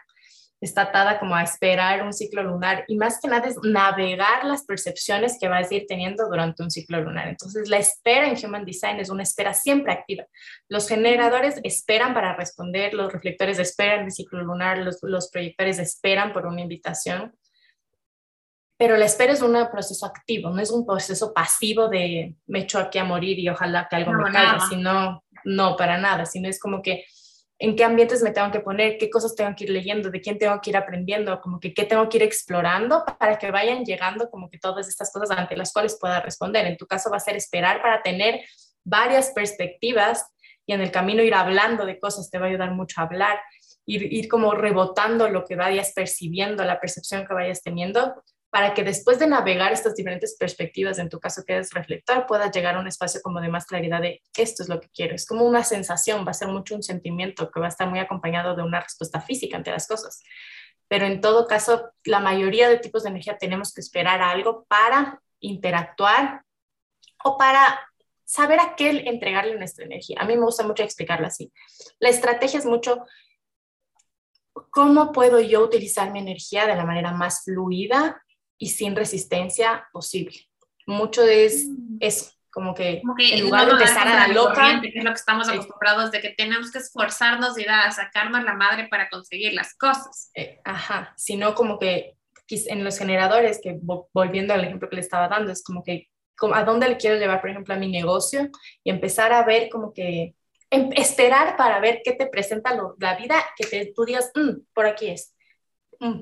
está atada como a esperar un ciclo lunar y más que nada es navegar las percepciones que vas a ir teniendo durante un ciclo lunar. Entonces, la espera en Human Design es una espera siempre activa. Los generadores esperan para responder, los reflectores esperan el ciclo lunar, los, los proyectores esperan por una invitación. Pero la espera es un proceso activo, no es un proceso pasivo de me echo aquí a morir y ojalá que algo me caiga, sino no, para nada, sino es como que en qué ambientes me tengo que poner, qué cosas tengo que ir leyendo, de quién tengo que ir aprendiendo, como que qué tengo que ir explorando para que vayan llegando como que todas estas cosas ante las cuales pueda responder. En tu caso va a ser esperar para tener varias perspectivas y en el camino ir hablando de cosas, te va a ayudar mucho a hablar, ir, ir como rebotando lo que vayas percibiendo, la percepción que vayas teniendo para que después de navegar estas diferentes perspectivas, en tu caso que reflector, puedas llegar a un espacio como de más claridad de esto es lo que quiero. Es como una sensación, va a ser mucho un sentimiento que va a estar muy acompañado de una respuesta física ante las cosas. Pero en todo caso, la mayoría de tipos de energía tenemos que esperar a algo para interactuar o para saber a qué entregarle nuestra energía. A mí me gusta mucho explicarlo así. La estrategia es mucho cómo puedo yo utilizar mi energía de la manera más fluida y sin resistencia posible. Mucho es mm. eso, como que, en lugar de empezar a la loca, que es lo que estamos acostumbrados de que tenemos que esforzarnos y a sacarnos la madre para conseguir las cosas. Eh, ajá, sino como que en los generadores, que volviendo al ejemplo que le estaba dando, es como que a dónde le quiero llevar, por ejemplo, a mi negocio y empezar a ver como que em, esperar para ver qué te presenta la vida, que te, tú digas, mm, por aquí es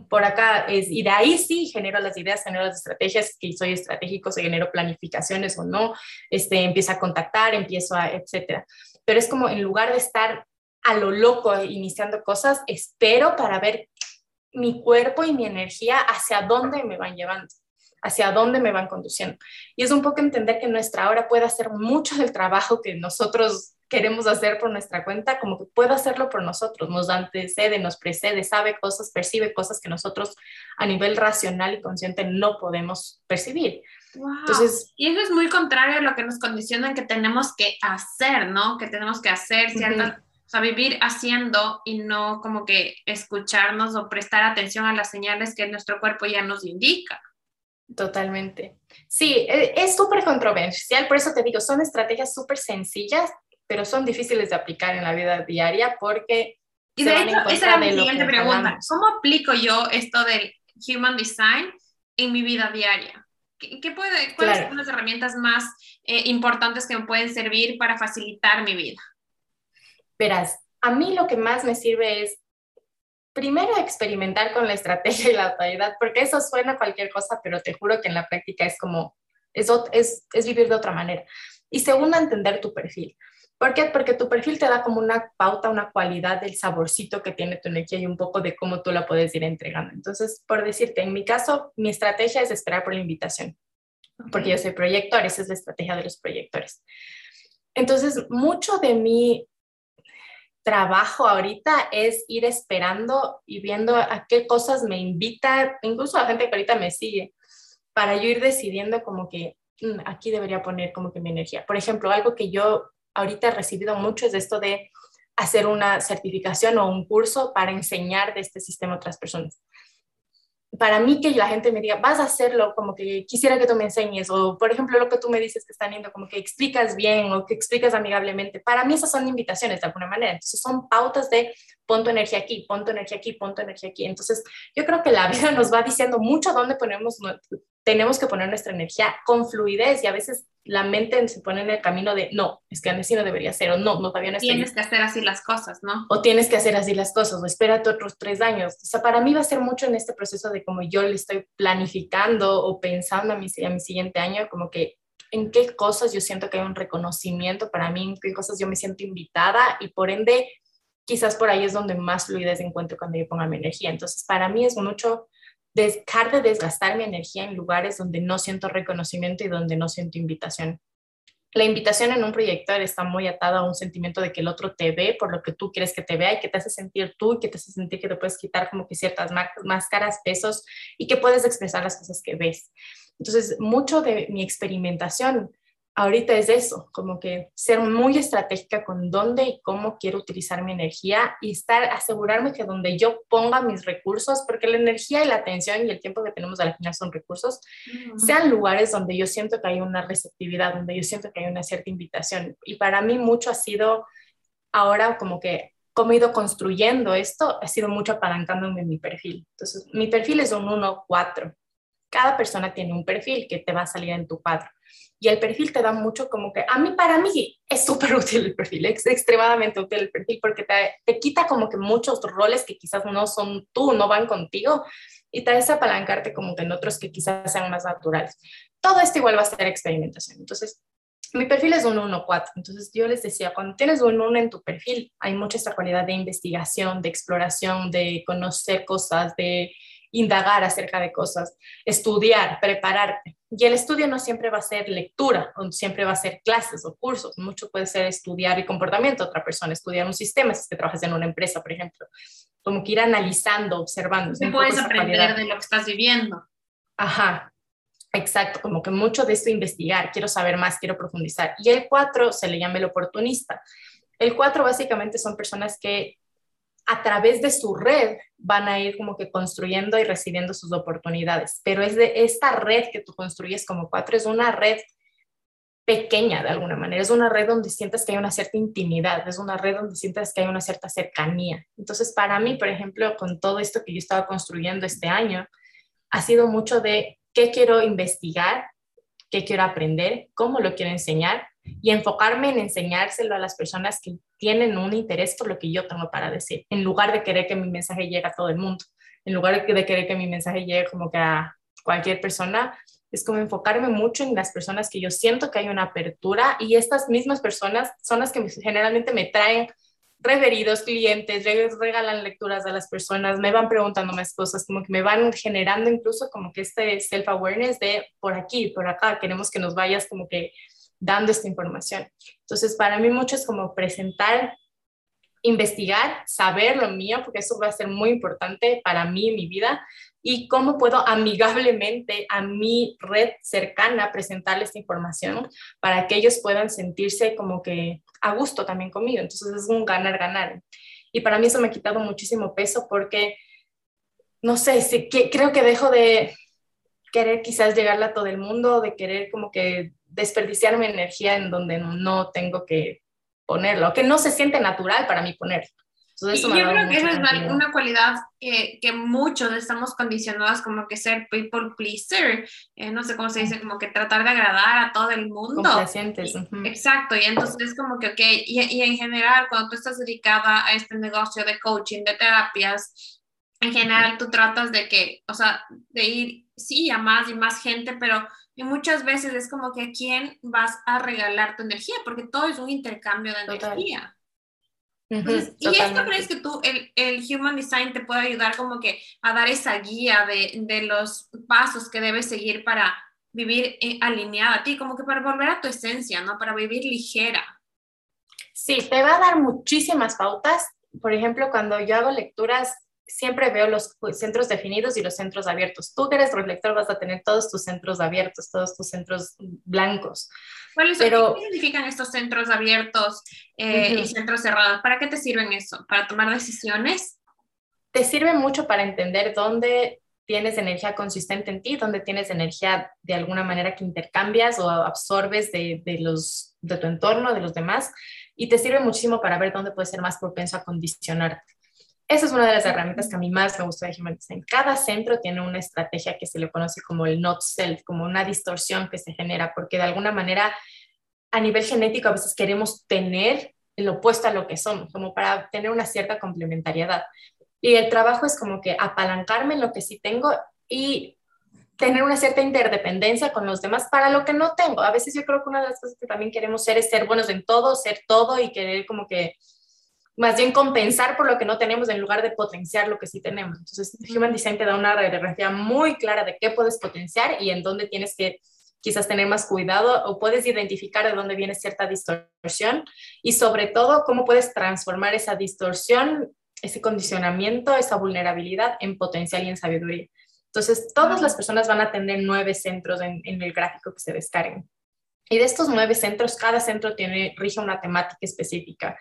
por acá es, y de ahí sí genero las ideas, genero las estrategias, que soy estratégico, se genero planificaciones o no, este, empiezo a contactar, empiezo a, etcétera. Pero es como en lugar de estar a lo loco iniciando cosas, espero para ver mi cuerpo y mi energía hacia dónde me van llevando hacia dónde me van conduciendo. Y es un poco entender que nuestra hora puede hacer mucho del trabajo que nosotros queremos hacer por nuestra cuenta, como que puede hacerlo por nosotros, nos antecede, nos precede, sabe cosas, percibe cosas que nosotros a nivel racional y consciente no podemos percibir. Entonces, y eso es muy contrario a lo que nos condicionan que tenemos que hacer, ¿no? Que tenemos que hacer ciertas, o sea, vivir haciendo y no como que escucharnos o prestar atención a las señales que nuestro cuerpo ya nos indica. Totalmente. Sí, e, es súper controversial, por eso te digo, son estrategias súper sencillas pero son difíciles de aplicar en la vida diaria porque... Y de hecho, esa era mi siguiente pregunta. ¿Cómo aplico yo esto del Human Design en mi vida diaria? ¿Qué, puede, ¿Cuáles son las herramientas más eh, importantes que me pueden servir para facilitar mi vida? Verás, a mí lo que más me sirve es primero experimentar con la estrategia y la autoridad, porque eso suena a cualquier cosa, pero te juro que en la práctica es como, es, es, es vivir de otra manera. Y segundo, entender tu perfil. ¿Por qué? Porque tu perfil te da como una pauta, una cualidad del saborcito que tiene tu energía y un poco de cómo tú la puedes ir entregando. Entonces, por decirte, en mi caso, mi estrategia es esperar por la invitación, porque yo soy proyector, esa es la estrategia de los proyectores. Entonces, mucho de mi trabajo ahorita es ir esperando y viendo a qué cosas me invita, incluso a la gente que ahorita me sigue, para yo ir decidiendo como que mm, aquí debería poner como que mi energía. Por ejemplo, algo que yo ahorita he recibido mucho es esto de hacer una certificación o un curso para enseñar de este sistema a otras personas. Para mí que la gente me diga, vas a hacerlo, como que quisiera que tú me enseñes, o por ejemplo lo que tú me dices que están yendo, como que explicas bien o que explicas amigablemente, para mí esas son invitaciones de alguna manera, entonces son pautas de pon tu energía aquí, pon tu energía aquí, pon tu energía aquí. Entonces yo creo que la vida nos va diciendo mucho dónde ponemos tenemos que poner nuestra energía con fluidez y a veces la mente se pone en el camino de no, es que así no debería ser o no, no todavía no Tienes que hacer así las cosas, ¿no? O tienes que hacer así las cosas o espérate otros tres años. O sea, para mí va a ser mucho en este proceso de como yo le estoy planificando o pensando a mi, a mi siguiente año, como que en qué cosas yo siento que hay un reconocimiento para mí, en qué cosas yo me siento invitada y por ende quizás por ahí es donde más fluidez encuentro cuando yo pongo mi energía. Entonces, para mí es mucho dejar de desgastar mi energía en lugares donde no siento reconocimiento y donde no siento invitación. La invitación en un proyector está muy atada a un sentimiento de que el otro te ve por lo que tú quieres que te vea y que te hace sentir tú y que te hace sentir que te puedes quitar como que ciertas máscaras, pesos y que puedes expresar las cosas que ves. Entonces, mucho de mi experimentación ahorita es eso, como que ser muy estratégica con dónde y cómo quiero utilizar mi energía y estar, asegurarme que donde yo ponga mis recursos, porque la energía y la atención y el tiempo que tenemos al final son recursos, sean lugares donde yo siento que hay una receptividad, donde yo siento que hay una cierta invitación. Y para mí mucho ha sido ahora como que como he ido construyendo esto, ha sido mucho apalancándome en mi perfil. Entonces, mi perfil es un 1-4. Cada persona tiene un perfil que te va a salir en tu cuadro y el perfil te da mucho como que, a mí, para mí es súper útil el perfil, es extremadamente útil el perfil porque te, te, quita como que muchos roles que quizás no son tú, no van contigo y te hace apalancarte como que en otros que quizás sean más naturales. Todo esto igual va a ser experimentación. Entonces, mi perfil es un 1-4, entonces yo les decía, cuando tienes un 1 en tu perfil, hay mucha esta cualidad de investigación, de exploración, de conocer cosas, de indagar acerca de cosas, estudiar, prepararte. Y el estudio no siempre va a ser lectura, o siempre va a ser clases o cursos, mucho puede ser estudiar el comportamiento de otra persona, estudiar un sistema, si es que trabajas en una empresa, por ejemplo, como que ir analizando, observando. No puedes aprender de lo que estás viviendo. Ajá, exacto, como que mucho de esto investigar, quiero saber más, quiero profundizar. Y el cuatro se le llama el oportunista. El cuatro básicamente son personas que a través de su red van a ir como que construyendo y recibiendo sus oportunidades. Pero es de esta red que tú construyes como cuatro, es una red pequeña de alguna manera, es una red donde sientes que hay una cierta intimidad, es una red donde sientes que hay una cierta cercanía. Entonces, para mí, por ejemplo, con todo esto que yo estaba construyendo este año, ha sido mucho de qué quiero investigar, qué quiero aprender, cómo lo quiero enseñar y enfocarme en enseñárselo a las personas que tienen un interés por lo que yo tengo para decir, en lugar de querer que mi mensaje llegue a todo el mundo, en lugar de querer que mi mensaje llegue como que a cualquier persona, es como enfocarme mucho en las personas que yo siento que hay una apertura y estas mismas personas son las que generalmente me traen referidos, clientes, regalan lecturas a las personas, me van preguntando más cosas, como que me van generando incluso como que este self-awareness de por aquí, por acá, queremos que nos vayas como que dando esta información. Entonces, para mí mucho es como presentar, investigar, saber lo mío, porque eso va a ser muy importante para mí en mi vida, y cómo puedo amigablemente a mi red cercana presentarle esta información para que ellos puedan sentirse como que a gusto también conmigo. Entonces, es un ganar-ganar. Y para mí eso me ha quitado muchísimo peso porque, no sé, si, creo que dejo de querer quizás llegarle a todo el mundo, de querer como que desperdiciar mi energía en donde no tengo que ponerlo, que no se siente natural para mí ponerlo. Entonces, yo creo que esa es una cualidad que, que, muchos estamos condicionados como que ser people pleaser, eh, no sé cómo se dice, como que tratar de agradar a todo el mundo. Complacientes. Exacto, y entonces es como que, ok, y, y en general cuando tú estás dedicada a este negocio de coaching, de terapias, en general tú tratas de que, o sea, de ir, sí, a más y más gente, pero muchas veces es como que a quién vas a regalar tu energía, porque todo es un intercambio de energía. ¿Y esto crees que tú, el, el, Human Design te puede ayudar como que a dar esa guía de, de los pasos que debes seguir para vivir eh, alineada a ti, como que para volver a tu esencia, ¿no? Para vivir ligera. Sí, te va a dar muchísimas pautas. Por ejemplo, cuando yo hago lecturas, siempre veo los centros definidos y los centros abiertos. Tú que eres reflector vas a tener todos tus centros abiertos, todos tus centros blancos. ¿Cuáles Pero, ¿Qué significan estos centros abiertos eh, y centros cerrados? ¿Para qué te sirven eso? ¿Para tomar decisiones? Te sirve mucho para entender dónde tienes energía consistente en ti, dónde tienes energía de alguna manera que intercambias o absorbes de, de, los, de tu entorno, de los demás, y te sirve muchísimo para ver dónde puedes ser más propenso a condicionarte. Esa es una de las herramientas que a mí más me gusta de Human Design. Cada centro tiene una estrategia que se le conoce como el not self, como una distorsión que se genera, porque de alguna manera a nivel genético a veces queremos tener el opuesto a lo que somos, como para tener una cierta complementariedad. Y el trabajo es como que apalancarme en lo que sí tengo y tener una cierta interdependencia con los demás para lo que no tengo. A veces yo creo que una de las cosas que también queremos ser es ser buenos en todo, ser todo y querer como que más bien compensar por lo que no tenemos en lugar de potenciar lo que sí tenemos. Entonces, Human Design te da una radiografía muy clara de qué puedes potenciar y en dónde tienes que quizás tener más cuidado o puedes identificar de dónde viene cierta distorsión y sobre todo cómo puedes transformar esa distorsión, ese condicionamiento, esa vulnerabilidad en potencial y en sabiduría. Entonces, todas las personas van a tener nueve centros en, en el gráfico que se descarguen. Y de estos nueve centros, cada centro tiene, rige una temática específica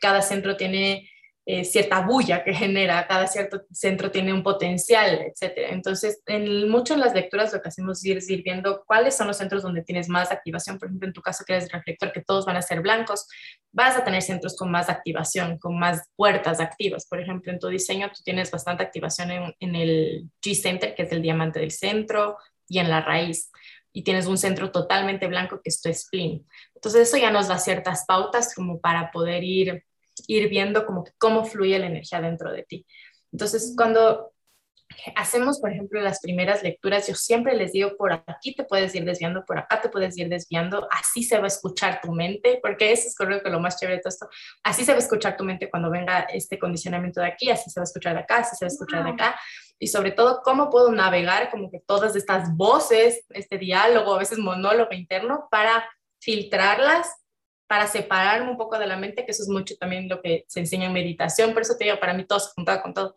cada centro tiene eh, cierta bulla que genera, cada cierto centro tiene un potencial, etc. Entonces, en, mucho en las lecturas lo que hacemos es ir, viendo cuáles son los centros donde tienes más activación. Por ejemplo, en tu caso que eres reflector, que todos van a ser blancos, vas a tener centros con más activación, con más puertas activas. Por ejemplo, en tu diseño tú tienes bastante activación en, en el G-Center, que es el diamante del centro, y en la raíz y tienes un centro totalmente blanco que es tu spleen. Entonces eso ya nos da ciertas pautas como para poder ir ir viendo como cómo fluye la energía dentro de ti. Entonces, cuando hacemos, por ejemplo, las primeras lecturas, yo siempre les digo, por aquí te puedes ir desviando, por acá te puedes ir desviando, así se va a escuchar tu mente, porque eso es creo que lo más chévere de todo esto, así se va a escuchar tu mente cuando venga este condicionamiento de aquí, así se va a escuchar de acá, así se va a escuchar de acá, y sobre todo, cómo puedo navegar como que todas estas voces, este diálogo, a veces monólogo interno, para filtrarlas para separarme un poco de la mente, que eso es mucho también lo que se enseña en meditación, por eso te digo, para mí todo se juntaba con todo.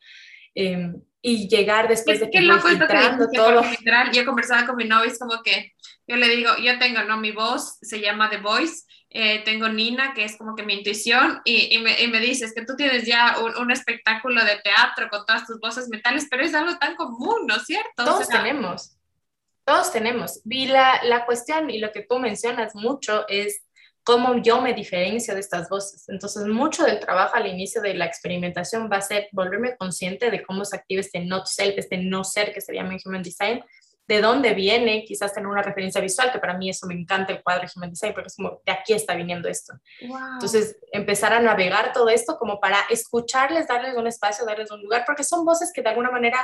Em, y llegar después de que voy filtrando todo. Literal, yo conversaba con mi novio, es como que yo le digo, yo tengo, ¿no? Mi voz se llama The Voice, eh, tengo Nina, que es como que mi intuición, y, y, me, y me, dices que tú tienes ya un, un, espectáculo de teatro con todas tus voces mentales, pero es algo tan común, ¿no es cierto? Todos tenemos, todos tenemos. Y la, la cuestión, y lo que tú mencionas mucho, es cómo yo me diferencio de estas voces. Entonces, mucho del trabajo al inicio de la experimentación va a ser volverme consciente de cómo se activa este not self, este no ser que se llama Human Design, de dónde viene, quizás tener una referencia visual, que para mí eso me encanta el cuadro Human Design, porque es como, de aquí está viniendo esto. Entonces, empezar a navegar todo esto como para escucharles, darles un espacio, darles un lugar, porque son voces que de alguna manera,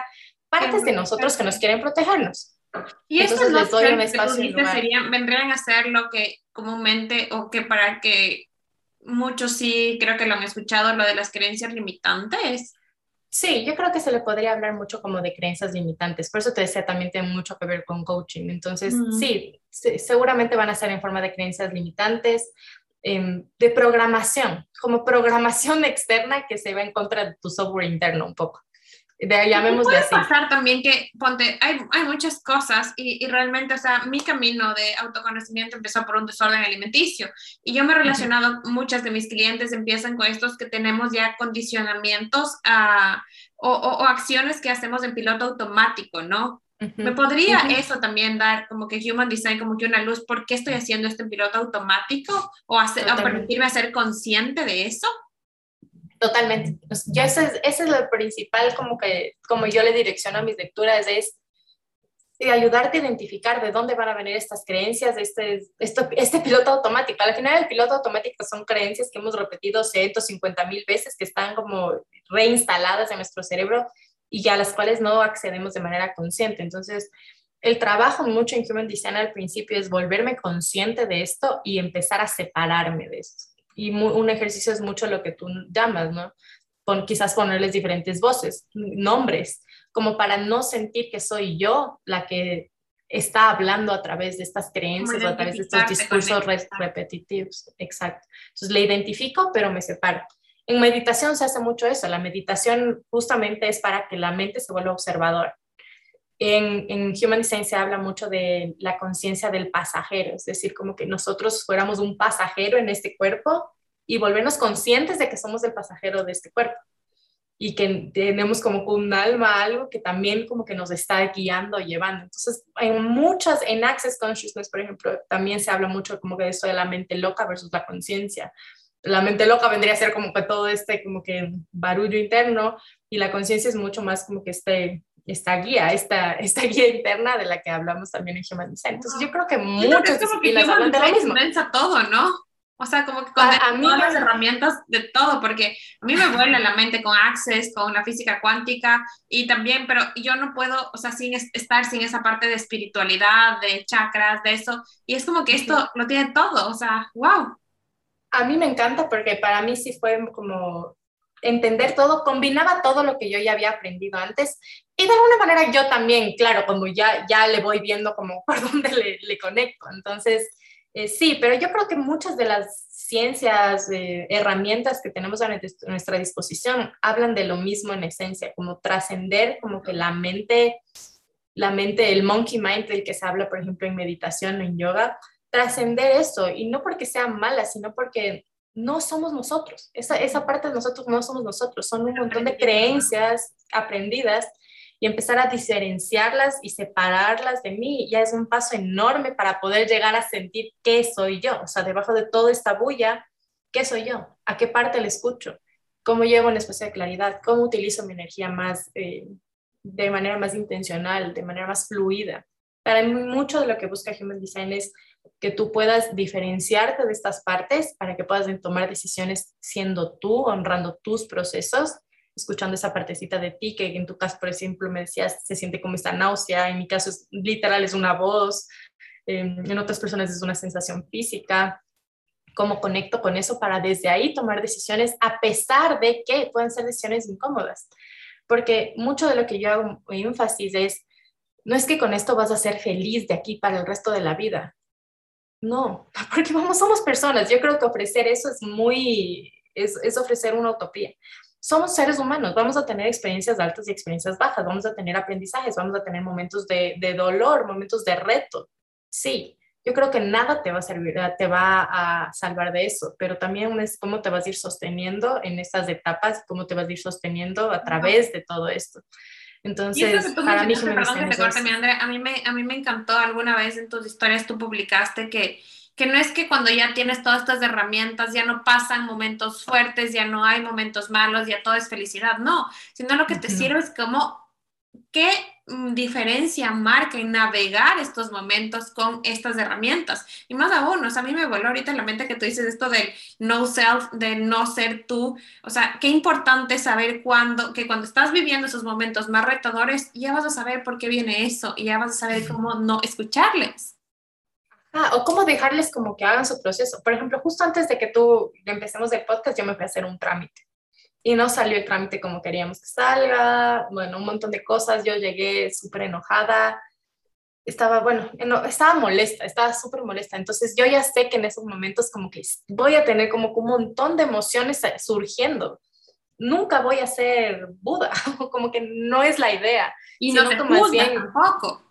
partes de nosotros que nos quieren protegernos. Y estos doy un espacio serían, vendrían a ser lo que comúnmente, o que para que muchos sí creo que lo han escuchado, lo de las creencias limitantes. Sí, yo creo que se le podría hablar mucho como de creencias limitantes. Por eso te decía, también tiene mucho que ver con coaching. Entonces, sí, seguramente van a ser en forma de creencias limitantes, em, de programación, como programación *laughs* externa que se va en contra de tu software interno un poco de, llamémosle puede pasar también que, ponte, hay, hay muchas cosas y, y, realmente, o sea, mi camino de autoconocimiento empezó por un desorden alimenticio. Y yo me he relacionado, muchas de mis clientes empiezan con estos que tenemos ya condicionamientos a, o, o, o, acciones que hacemos en piloto automático, ¿no? ¿Me podría eso también dar como que Human Design, como que una luz, por qué estoy haciendo esto en piloto automático o, hacer, o permitirme ser consciente de eso? Totalmente. Yo ese, es, lo principal, como que, como yo le direcciono a mis lecturas, es ayudarte a identificar de dónde van a venir estas creencias, este, esto, este piloto automático. Al final, el piloto automático son creencias que hemos repetido 150 mil veces, que están como reinstaladas en nuestro cerebro y a las cuales no accedemos de manera consciente. Entonces, el trabajo mucho en Human Design al principio es volverme consciente de esto y empezar a separarme de esto. Y un ejercicio es mucho lo que tú llamas, ¿no? Con, quizás ponerles diferentes voces, nombres, como para no sentir que soy yo la que está hablando a través de estas creencias o a través de estos discursos repetitivos. Exacto. Entonces le identifico, pero me separo. En meditación se hace mucho eso. La meditación justamente es para que la mente se vuelva observadora. En, en Human Design se habla mucho de la conciencia del pasajero, es decir, como que nosotros fuéramos un pasajero en este cuerpo y volvernos conscientes de que somos el pasajero de este cuerpo y que tenemos como un alma, algo que también como que nos está guiando, llevando. Entonces, en muchas, en Access Consciousness, por ejemplo, también se habla mucho como que de esto de la mente loca versus la conciencia la mente loca vendría a ser como que todo este como que barullo interno y la conciencia es mucho más como que este, esta guía, esta, *laughs* esta guía interna de la que hablamos también en Human Design. Entonces yo creo que muchas disciplinas hablan de lo mismo. todo, ¿no? O sea, como que con a, mí todas las herramientas de todo, porque a mí me vuela la mente con Access, con la física cuántica y también, pero yo no puedo, o sea, sin estar sin esa parte de espiritualidad, de chakras, de eso. Y es como que esto lo tiene todo, o sea, wow a mí me encanta porque para mí sí fue como entender todo, combinaba todo lo que yo ya había aprendido antes y de alguna manera yo también, claro, como ya, ya le voy viendo como *laughs* por dónde le, le conecto. Entonces, eh, sí, pero yo creo que muchas de las ciencias, eh, herramientas que tenemos a nuestra disposición hablan de lo mismo en esencia, como trascender como que la mente, la mente, el monkey mind del que se habla, por ejemplo, en meditación o en yoga, trascender eso y no porque sea mala, sino porque no somos nosotros. Esa, esa parte de nosotros no somos nosotros, son un montón de creencias aprendidas y empezar a diferenciarlas y separarlas de mí ya es un paso enorme para poder llegar a sentir qué soy yo, o sea, debajo de toda esta bulla, ¿qué soy yo? ¿A qué parte le escucho? ¿Cómo llevo un espacio de claridad? ¿Cómo utilizo mi energía más, eh, de manera más intencional, de manera más fluida? Para mí, mucho de lo que busca Human Design es que tú puedas diferenciarte de estas partes para que puedas tomar decisiones siendo tú, honrando tus procesos, escuchando esa partecita de ti, que en tu caso, por ejemplo, me decías, se siente como esta náusea, en mi caso es literal, es una voz, en otras personas es una sensación física, cómo conecto con eso para desde ahí tomar decisiones, a pesar de que pueden ser decisiones incómodas. Porque mucho de lo que yo hago énfasis es, no es que con esto vas a ser feliz de aquí para el resto de la vida. No, *laughs* porque vamos, somos personas. Yo creo que ofrecer eso es muy, es, es ofrecer una utopía. Somos seres humanos, vamos a tener experiencias altas y experiencias bajas, vamos a tener aprendizajes, vamos a tener momentos de, de dolor, momentos de reto. Sí, yo creo que nada te va a servir, te va a salvar de eso, pero también es cómo te vas a ir sosteniendo en estas etapas, cómo te vas a ir sosteniendo a través de todo esto. Entonces, para mí, perdón que te corte, mi Andrea, a mí, me, a mí me encantó alguna vez en tus historias, tú publicaste que, que no es que cuando ya tienes todas estas herramientas ya no pasan momentos fuertes, ya no hay momentos malos, ya todo es felicidad, no, sino lo que te sirve es como ¿Qué diferencia marca en navegar estos momentos con estas herramientas? Y más aún, o sea, a mí me vuelve ahorita en la mente que tú dices esto del no self, de no ser tú. O sea, qué importante saber cuándo, que cuando estás viviendo esos momentos más retadores, ya vas a saber por qué viene eso y ya vas a saber cómo no escucharles. Ah, o cómo dejarles como que hagan su proceso. Por ejemplo, justo antes de que tú empecemos el podcast, yo me fui a hacer un trámite y no salió el trámite como queríamos que salga, bueno, un montón de cosas, yo llegué súper enojada, estaba, bueno, estaba molesta, estaba súper molesta, entonces yo ya sé que en esos momentos como que voy a tener como un montón de emociones surgiendo, nunca voy a ser Buda, *laughs* como que no es la idea. Y no te más bien tampoco.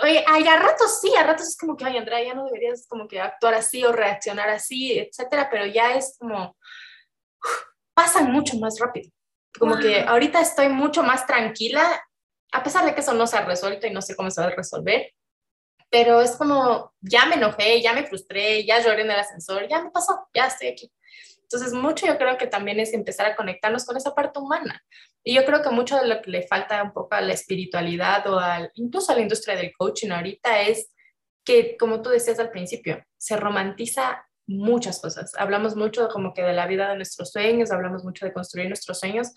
Oye, ay, a ratos sí, a ratos es como que, ay, Andrea, ya no deberías como que actuar así o reaccionar así, etcétera, pero ya es como, pasan mucho más rápido. Como que ahorita estoy mucho más tranquila a pesar de que eso no se ha resuelto y no sé cómo se va a resolver, pero es como, ya me enojé, ya me frustré, ya lloré en el ascensor, ya me pasó, ya estoy aquí. Entonces, mucho yo creo que también es empezar a conectarnos con esa parte humana. Y yo creo que mucho de lo que le falta un poco a la espiritualidad o al, incluso a la industria del coaching ahorita es que, como tú decías al principio, se romantiza muchas cosas. Hablamos mucho como que de la vida de nuestros sueños, hablamos mucho de construir nuestros sueños,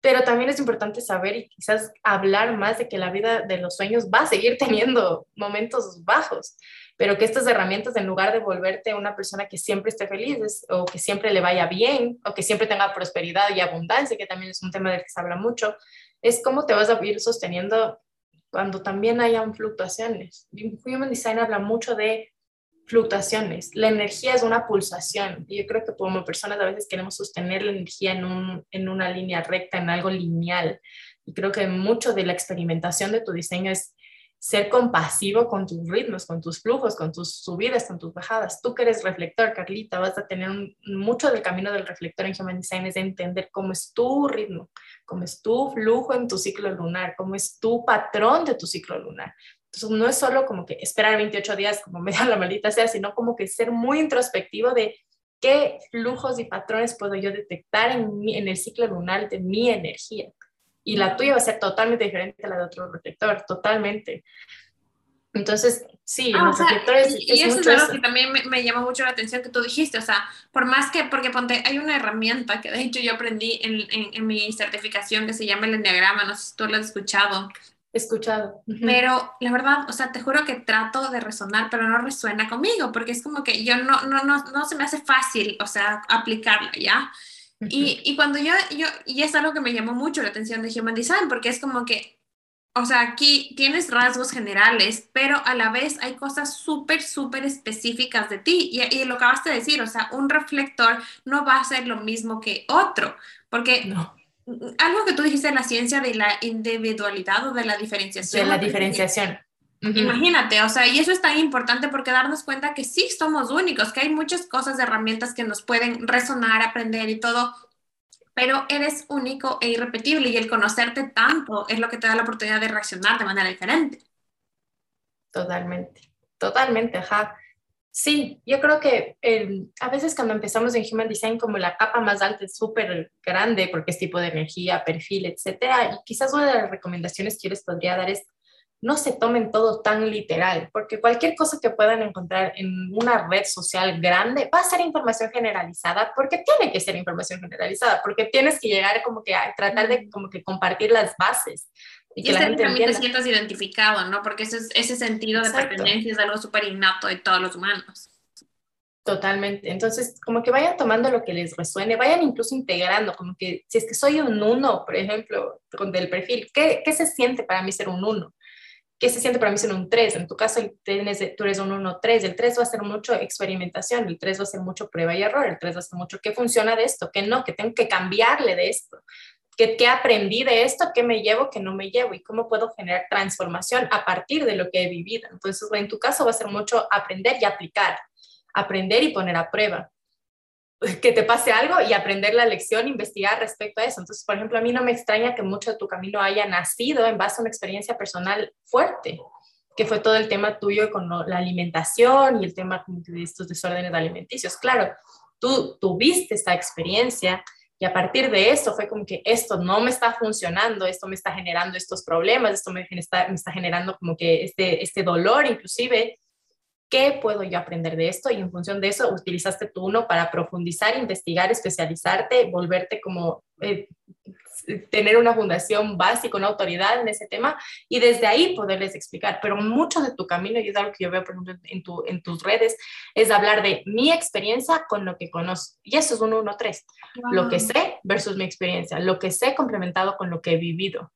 pero también es importante saber y quizás hablar más de que la vida de los sueños va a seguir *laughs* teniendo momentos bajos, pero que estas herramientas, en lugar de volverte una persona que siempre esté feliz o que siempre le vaya bien o que siempre tenga prosperidad y abundancia, que también es un tema del que se habla mucho, es cómo te vas a ir sosteniendo cuando también hayan fluctuaciones. Human Design habla mucho de fluctuaciones. La energía es una pulsación. Yo creo que como personas a veces queremos sostener la energía en, un, en una línea recta, en algo lineal. Y creo que mucho de la experimentación de tu diseño es ser compasivo con tus ritmos, con tus flujos, con tus subidas, con tus bajadas. Tú que eres reflector, Carlita, vas a tener mucho del camino del reflector en Human Design es de entender cómo es tu ritmo, cómo es tu flujo en tu ciclo lunar, cómo es tu patrón de tu ciclo lunar. Entonces, no es solo como que esperar 28 días como *laughs* me da la maldita sea, sino como que ser muy introspectivo de qué flujos y patrones puedo yo detectar en, en el ciclo lunar de mi energía. Y la tuya va a ser totalmente diferente a la de otro reflector, totalmente. Entonces, sí, ah, los reflectores. Y, eso es algo que también me, me, llamó mucho la atención que tú dijiste, o sea, por más que, porque ponte, hay una herramienta que de hecho yo aprendí en, en, en mi certificación que se llama el enneagrama, no sé si tú lo has escuchado, escuchado. Pero la verdad, o sea, te juro que trato de resonar, pero no resuena conmigo, porque es como que yo no, no, no, no se me hace fácil, o sea, aplicarla, ¿ya? Y, y, cuando yo, yo, y es algo que me llamó mucho la atención de Human Design, porque es como que, o sea, aquí tienes rasgos generales, pero a la vez hay cosas súper, súper específicas de ti. Y, y, lo acabaste de decir, o sea, un reflector no va a ser lo mismo que otro, porque no algo que tú dijiste la ciencia de la individualidad o de la diferenciación. De la diferenciación. Imagínate, o sea, y eso es tan importante porque darnos cuenta que sí somos únicos, que hay muchas cosas, herramientas que nos pueden resonar, aprender y todo, pero eres único e irrepetible y el conocerte tanto es lo que te da la oportunidad de reaccionar de manera diferente. Totalmente, totalmente, ajá. Sí, yo creo que em, a veces cuando empezamos en Human Design, como la capa más alta es súper grande porque es tipo de energía, perfil, etcétera, y quizás una de las recomendaciones que yo les podría dar es no se tomen todo tan literal, porque cualquier cosa que puedan encontrar en una red social grande va a ser información generalizada, porque tiene que ser información generalizada, porque tienes que llegar como que a tratar de como que compartir las bases y que la gente también te sientas identificado, ¿no? Porque ese, ese sentido de pertenencia es algo súper innato de todos los humanos. Totalmente. Entonces, como que vayan tomando lo que les resuene, vayan incluso integrando, como que si es que soy un uno, por ejemplo, con del perfil, ¿qué, ¿qué, se siente para mí ser un uno? ¿Qué se siente para mí ser un tres? En tu caso, tienes, tú eres un uno tres. El tres va a ser mucho experimentación, el tres va a ser mucho prueba y error, el tres va a ser mucho qué funciona de esto, qué no, que tengo que cambiarle de esto. ¿Qué, ¿Qué, aprendí de esto? ¿Qué me llevo? ¿Qué no me llevo? ¿Y cómo puedo generar transformación a partir de lo que he vivido? Entonces, en tu caso va a ser mucho aprender y aplicar, aprender y poner a prueba. Que te pase algo y aprender la lección, investigar respecto a eso. Entonces, por ejemplo, a mí no me extraña que mucho de tu camino haya nacido en base a una experiencia personal fuerte, que fue todo el tema tuyo con la alimentación y el tema de estos desórdenes alimenticios. Claro, tú tuviste esta experiencia y a partir de eso fue como que esto no me está funcionando, esto me está generando estos problemas, esto me está, me está generando como que este, este dolor inclusive. ¿Qué puedo yo aprender de esto? Y en función de eso utilizaste tú uno para profundizar, investigar, especializarte, volverte como eh, tener una fundación básica, una autoridad en ese tema y desde ahí poderles explicar. Pero mucho de tu camino, y es algo que yo veo, por ejemplo, en, tu, en tus redes, es hablar de mi experiencia con lo que conozco. Y eso es un 1-3. Lo que sé versus mi experiencia, lo que sé complementado con lo que he vivido.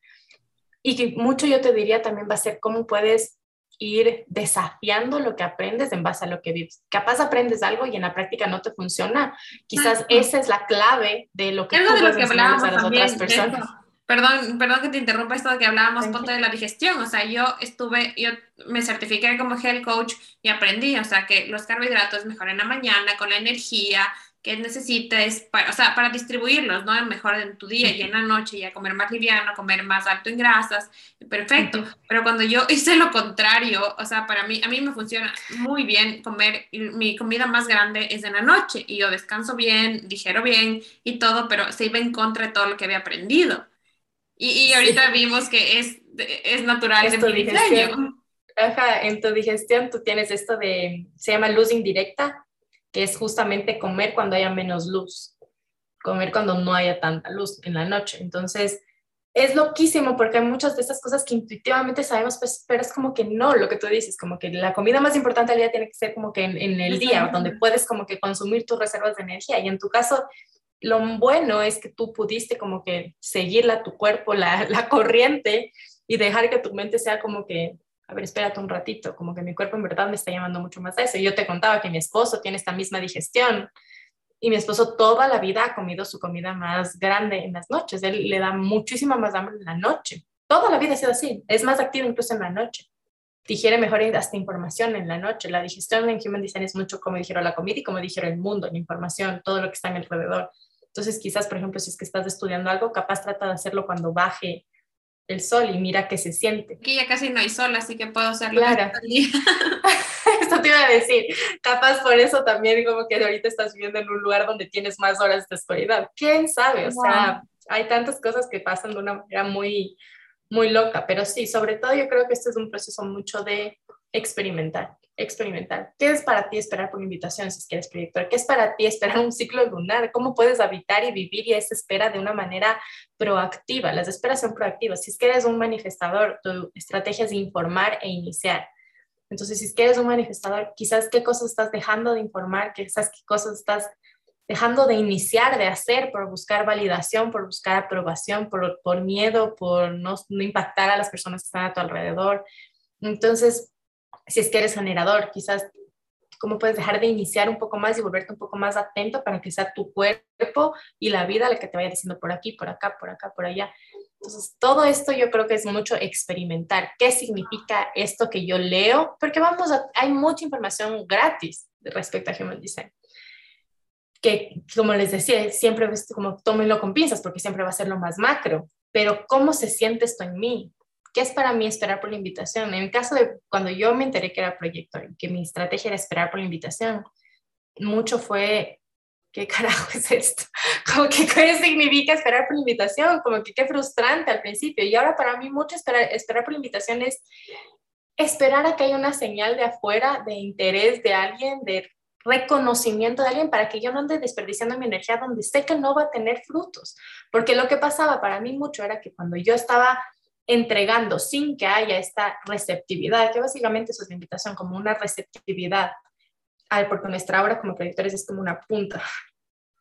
Y que mucho yo te diría también va a ser cómo puedes ir desafiando lo que aprendes en base a lo que vives. Capaz aprendes algo y en la práctica no te funciona. Quizás esa es la clave de lo que tú de lo que hablábamos a las otras personas. Perdón, perdón que te interrumpa esto de que hablábamos punto de la digestión. O sea, yo estuve, yo me certifiqué como health coach y aprendí, o sea, que los carbohidratos mejoran la mañana con la energía, que necesites, para, o sea, para distribuirlos, ¿no? Mejor en tu día y en la noche, ya comer más liviano, comer más alto en grasas, perfecto. Pero cuando yo *laughs* hice lo contrario, o sea, para mí, a mí me funciona muy bien comer, mi comida más grande es en la noche y yo descanso bien, digero bien y todo, pero se iba en contra de todo lo que había aprendido. Y, y ahorita vimos que es, es natural es mi diseño. Ajá, en tu digestión tú tienes esto de, se llama luz indirecta, es justamente comer cuando haya menos luz, comer cuando no haya tanta luz en la noche. Entonces, es loquísimo porque hay muchas de estas cosas que intuitivamente sabemos, pues, pero es como que no, lo que tú dices, como que la comida más importante del día tiene que ser como que en, el día, donde puedes como que consumir tus reservas de energía. Y en tu caso, lo bueno es que tú pudiste como que seguirla a tu cuerpo, la, *laughs* la corriente y dejar que tu mente sea como que a ver, espérate un ratito, como que mi cuerpo en verdad me está llamando mucho más a eso. Yo te contaba que mi esposo tiene esta misma digestión y mi esposo toda la vida ha comido su comida más grande en las noches. Él le da muchísima más hambre en la noche. Toda la vida ha sido así. Es más activo incluso en la noche. Digiere mejor hasta información en la noche. La digestión en Human Design es mucho como dijeron la comida y como dijeron el mundo, la información, todo lo que está en alrededor. Entonces, quizás, por ejemplo, si es que estás estudiando algo, capaz trata de hacerlo cuando baje el sol y mira qué se siente. Aquí ya casi no hay sol, así que puedo hacerlo. Claro. *laughs* *laughs* Esto te iba a decir, capaz por eso también como que ahorita estás viviendo en un lugar donde tienes más horas de oscuridad. ¿Quién sabe? O sea, hay tantas cosas que pasan de una manera muy, muy loca, pero sí, sobre todo yo creo que este es un proceso mucho de experimentar, experimentar. ¿Qué es para ti esperar por invitación si quieres proyector? ¿Qué es para ti esperar un ciclo lunar? ¿Cómo puedes habitar y vivir y esa espera de una manera proactiva? Las esperas son proactivas. Si es que eres un manifestador, tu estrategia es informar e iniciar. Entonces, si es que eres un manifestador, quizás qué cosas estás dejando de informar, quizás qué cosas estás dejando de iniciar, de hacer por buscar validación, por buscar aprobación, por, por miedo, por no, no impactar a las personas que están a tu alrededor. Entonces, si es que eres generador, quizás cómo puedes dejar de iniciar un poco más y volverte un poco más atento para que sea tu cuerpo y la vida la que te vaya diciendo por aquí, por acá, por acá, por allá. Entonces, todo esto yo creo que es mucho experimentar. ¿Qué significa esto que yo leo? Porque vamos, a, hay mucha información gratis respecto a Human Design. Que, como les decía, siempre como tómenlo con pinzas porque siempre va a ser lo más macro. Pero, ¿cómo se siente esto en mí? ¿Qué es para mí esperar por la invitación? En el caso de cuando yo me enteré que era proyecto y que mi estrategia era esperar por la invitación, mucho fue, ¿qué carajo *laughs* es esto? Como que, ¿qué significa esperar por la invitación? Como que qué frustrante al principio. Y ahora para mí mucho esperar, esperar por la invitación es esperar a que haya una señal de afuera, de interés de alguien, de reconocimiento de alguien para que yo no ande desperdiciando mi energía donde sé que no va a tener frutos. Porque lo que pasaba para mí mucho era que cuando yo estaba entregando sin que haya esta receptividad, que básicamente eso es la invitación, como una receptividad, al, porque nuestra obra como proyectores es como una punta,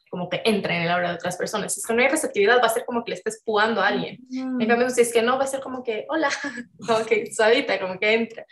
como que entra en el aura de otras personas. Si es que no hay receptividad, va a ser como que le estés pugando a alguien. En cambio, si es que no, va a ser como que, hola, *laughs* como que suavita, como que entra.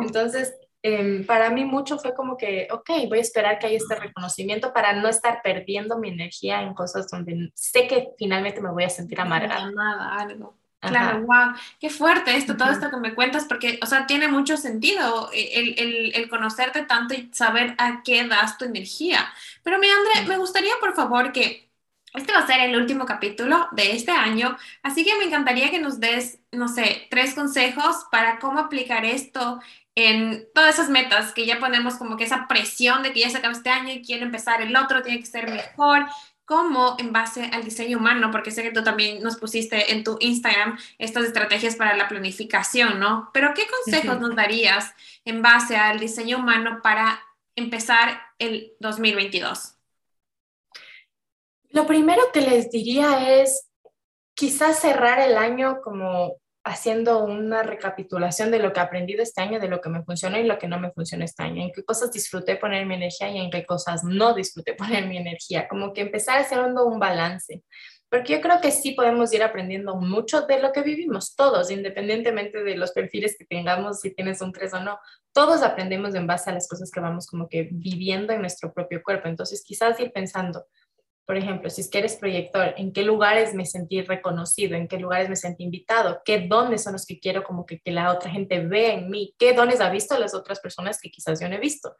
Entonces, em, para mí mucho fue como que, ok, voy a esperar que haya este reconocimiento para no estar perdiendo mi energía en cosas donde sé que finalmente me voy a sentir amargada. algo. Claro, wow, qué fuerte esto, todo esto que me cuentas, porque, o sea, tiene mucho sentido el, el, el, conocerte tanto y saber a qué das tu energía. Pero, mi André, me gustaría, por favor, que este va a ser el último capítulo de este año, así que me encantaría que nos des, no sé, tres consejos para cómo aplicar esto en todas esas metas que ya ponemos como que esa presión de que ya se acaba este año y quiero empezar el otro, tiene que ser mejor cómo en base al diseño humano, porque sé que tú también nos pusiste en tu Instagram estas estrategias para la planificación, ¿no? Pero ¿qué consejos nos darías en base al diseño humano para empezar el 2022? Lo primero que les diría es quizás cerrar el año como haciendo una recapitulación de lo que he aprendido este año, de lo que me funcionó y lo que no me funcionó este año, en qué cosas disfruté poner mi energía y en qué cosas no disfruté *laughs* poner mi energía, como que empezar haciendo un balance, porque yo creo que sí podemos ir aprendiendo mucho de lo que vivimos, todos, independientemente de los perfiles que tengamos, si tienes un 3 o no, todos aprendemos en base a las cosas que vamos como que viviendo en nuestro propio cuerpo, entonces quizás ir pensando, Por ejemplo, si es que eres proyector, ¿en qué lugares me sentí reconocido? ¿En qué lugares me sentí invitado? ¿Qué dones son los que quiero como que, que la otra gente vea en mí? ¿Qué dones ha visto las otras personas que quizás yo no he visto?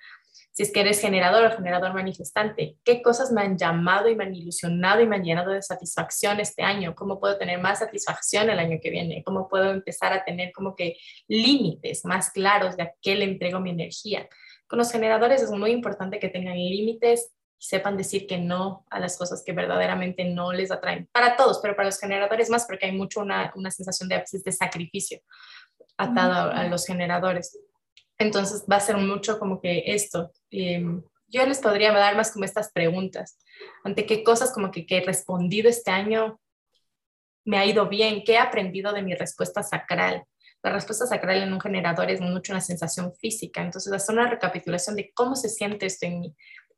Si es que eres generador o generador manifestante, ¿qué cosas me han llamado y me han ilusionado y me han llenado de satisfacción este año? ¿Cómo puedo tener más satisfacción el año que viene? ¿Cómo puedo empezar a tener como que límites más claros de a qué le entrego mi energía? Con los generadores es muy importante que tengan límites sepan decir que no a las cosas que verdaderamente no les atraen. Para todos, pero para los generadores más, porque hay mucho una, una sensación de, de sacrificio atado a, los generadores. Entonces va a ser mucho como que esto. Em, yo les podría dar más como estas preguntas. ¿Ante qué cosas como que, que he respondido este año me ha ido bien? ¿Qué he aprendido de mi respuesta sacral? La respuesta sacral en un generador es mucho una sensación física. Entonces, hacer una recapitulación de cómo se siente esto en mí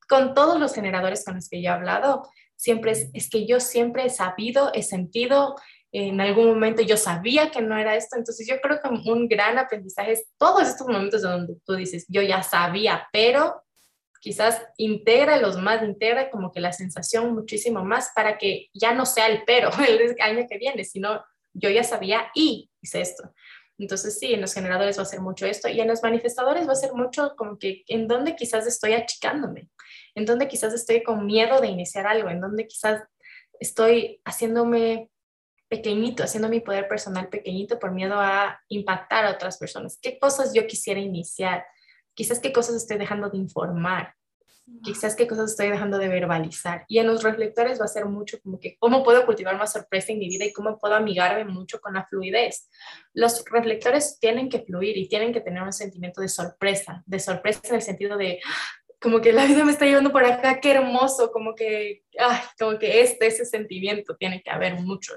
con todos los generadores con los que yo he hablado, siempre es, que yo siempre he sabido, he sentido, en algún momento yo sabía que no era esto, entonces yo creo que un gran aprendizaje es todos estos momentos donde tú dices, yo ya sabía, pero quizás integra los más, integra como que la sensación muchísimo más para que ya no sea el pero *laughs* el año que viene, sino yo ya sabía y hice esto. Entonces sí, en los generadores va a ser mucho esto y en los manifestadores va a ser mucho como que en donde quizás estoy achicándome, en donde quizás estoy con miedo de iniciar algo, en donde quizás estoy haciéndome pequeñito, haciendo mi poder personal pequeñito por miedo a impactar a otras personas. ¿Qué cosas yo quisiera iniciar? Quizás qué cosas estoy dejando de informar quizás qué cosas estoy dejando de verbalizar. Y en los reflectores va a ser mucho como que cómo puedo cultivar más sorpresa en mi vida y cómo puedo amigarme mucho con la fluidez. Los reflectores tienen que fluir y tienen que tener un sentimiento de sorpresa, de sorpresa en el sentido de como que la vida me está llevando por acá, qué hermoso, como que, ay, como que este, ese sentimiento tiene que haber mucho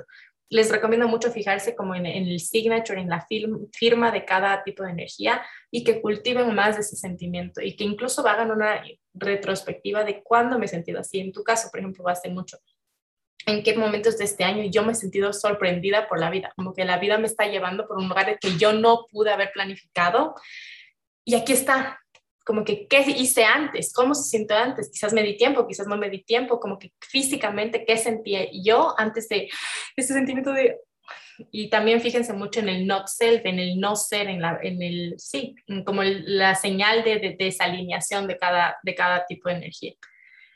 les recomiendo mucho fijarse como en, el signature, en la firma de cada tipo de energía y que cultiven más ese sentimiento y que incluso hagan una retrospectiva de cuándo me he sentido así. En tu caso, por ejemplo, ser mucho. En qué momentos de este año yo me he sentido sorprendida por la vida, como que la vida me está llevando por un lugar que yo no pude haber planificado. Y aquí está, como que qué hice antes, cómo se sintió antes, quizás me di tiempo, quizás no me di tiempo, como que físicamente qué sentía yo antes de ese sentimiento de... Y también fíjense mucho en el not self, en el no ser, en, la, en el, sí, como la señal de, de, desalineación de cada, de cada tipo de energía.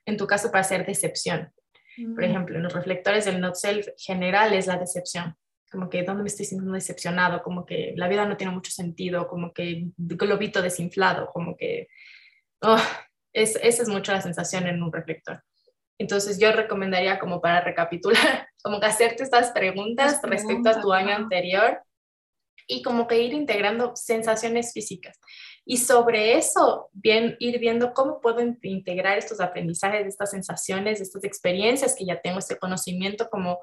En tu caso, para ser decepción. Por mm. ejemplo, en los reflectores del not self general es la decepción como que dónde me estoy sintiendo decepcionado, como que la vida no tiene mucho sentido, como que globito desinflado, como que oh, es, esa es mucho la sensación en un reflector. Entonces yo recomendaría como para recapitular, *laughs* como que hacerte estas preguntas, respecto a tu año anterior y como que ir integrando sensaciones físicas. Y sobre eso, bien, ir viendo cómo puedo integrar estos aprendizajes, estas sensaciones, estas experiencias que ya tengo, este conocimiento como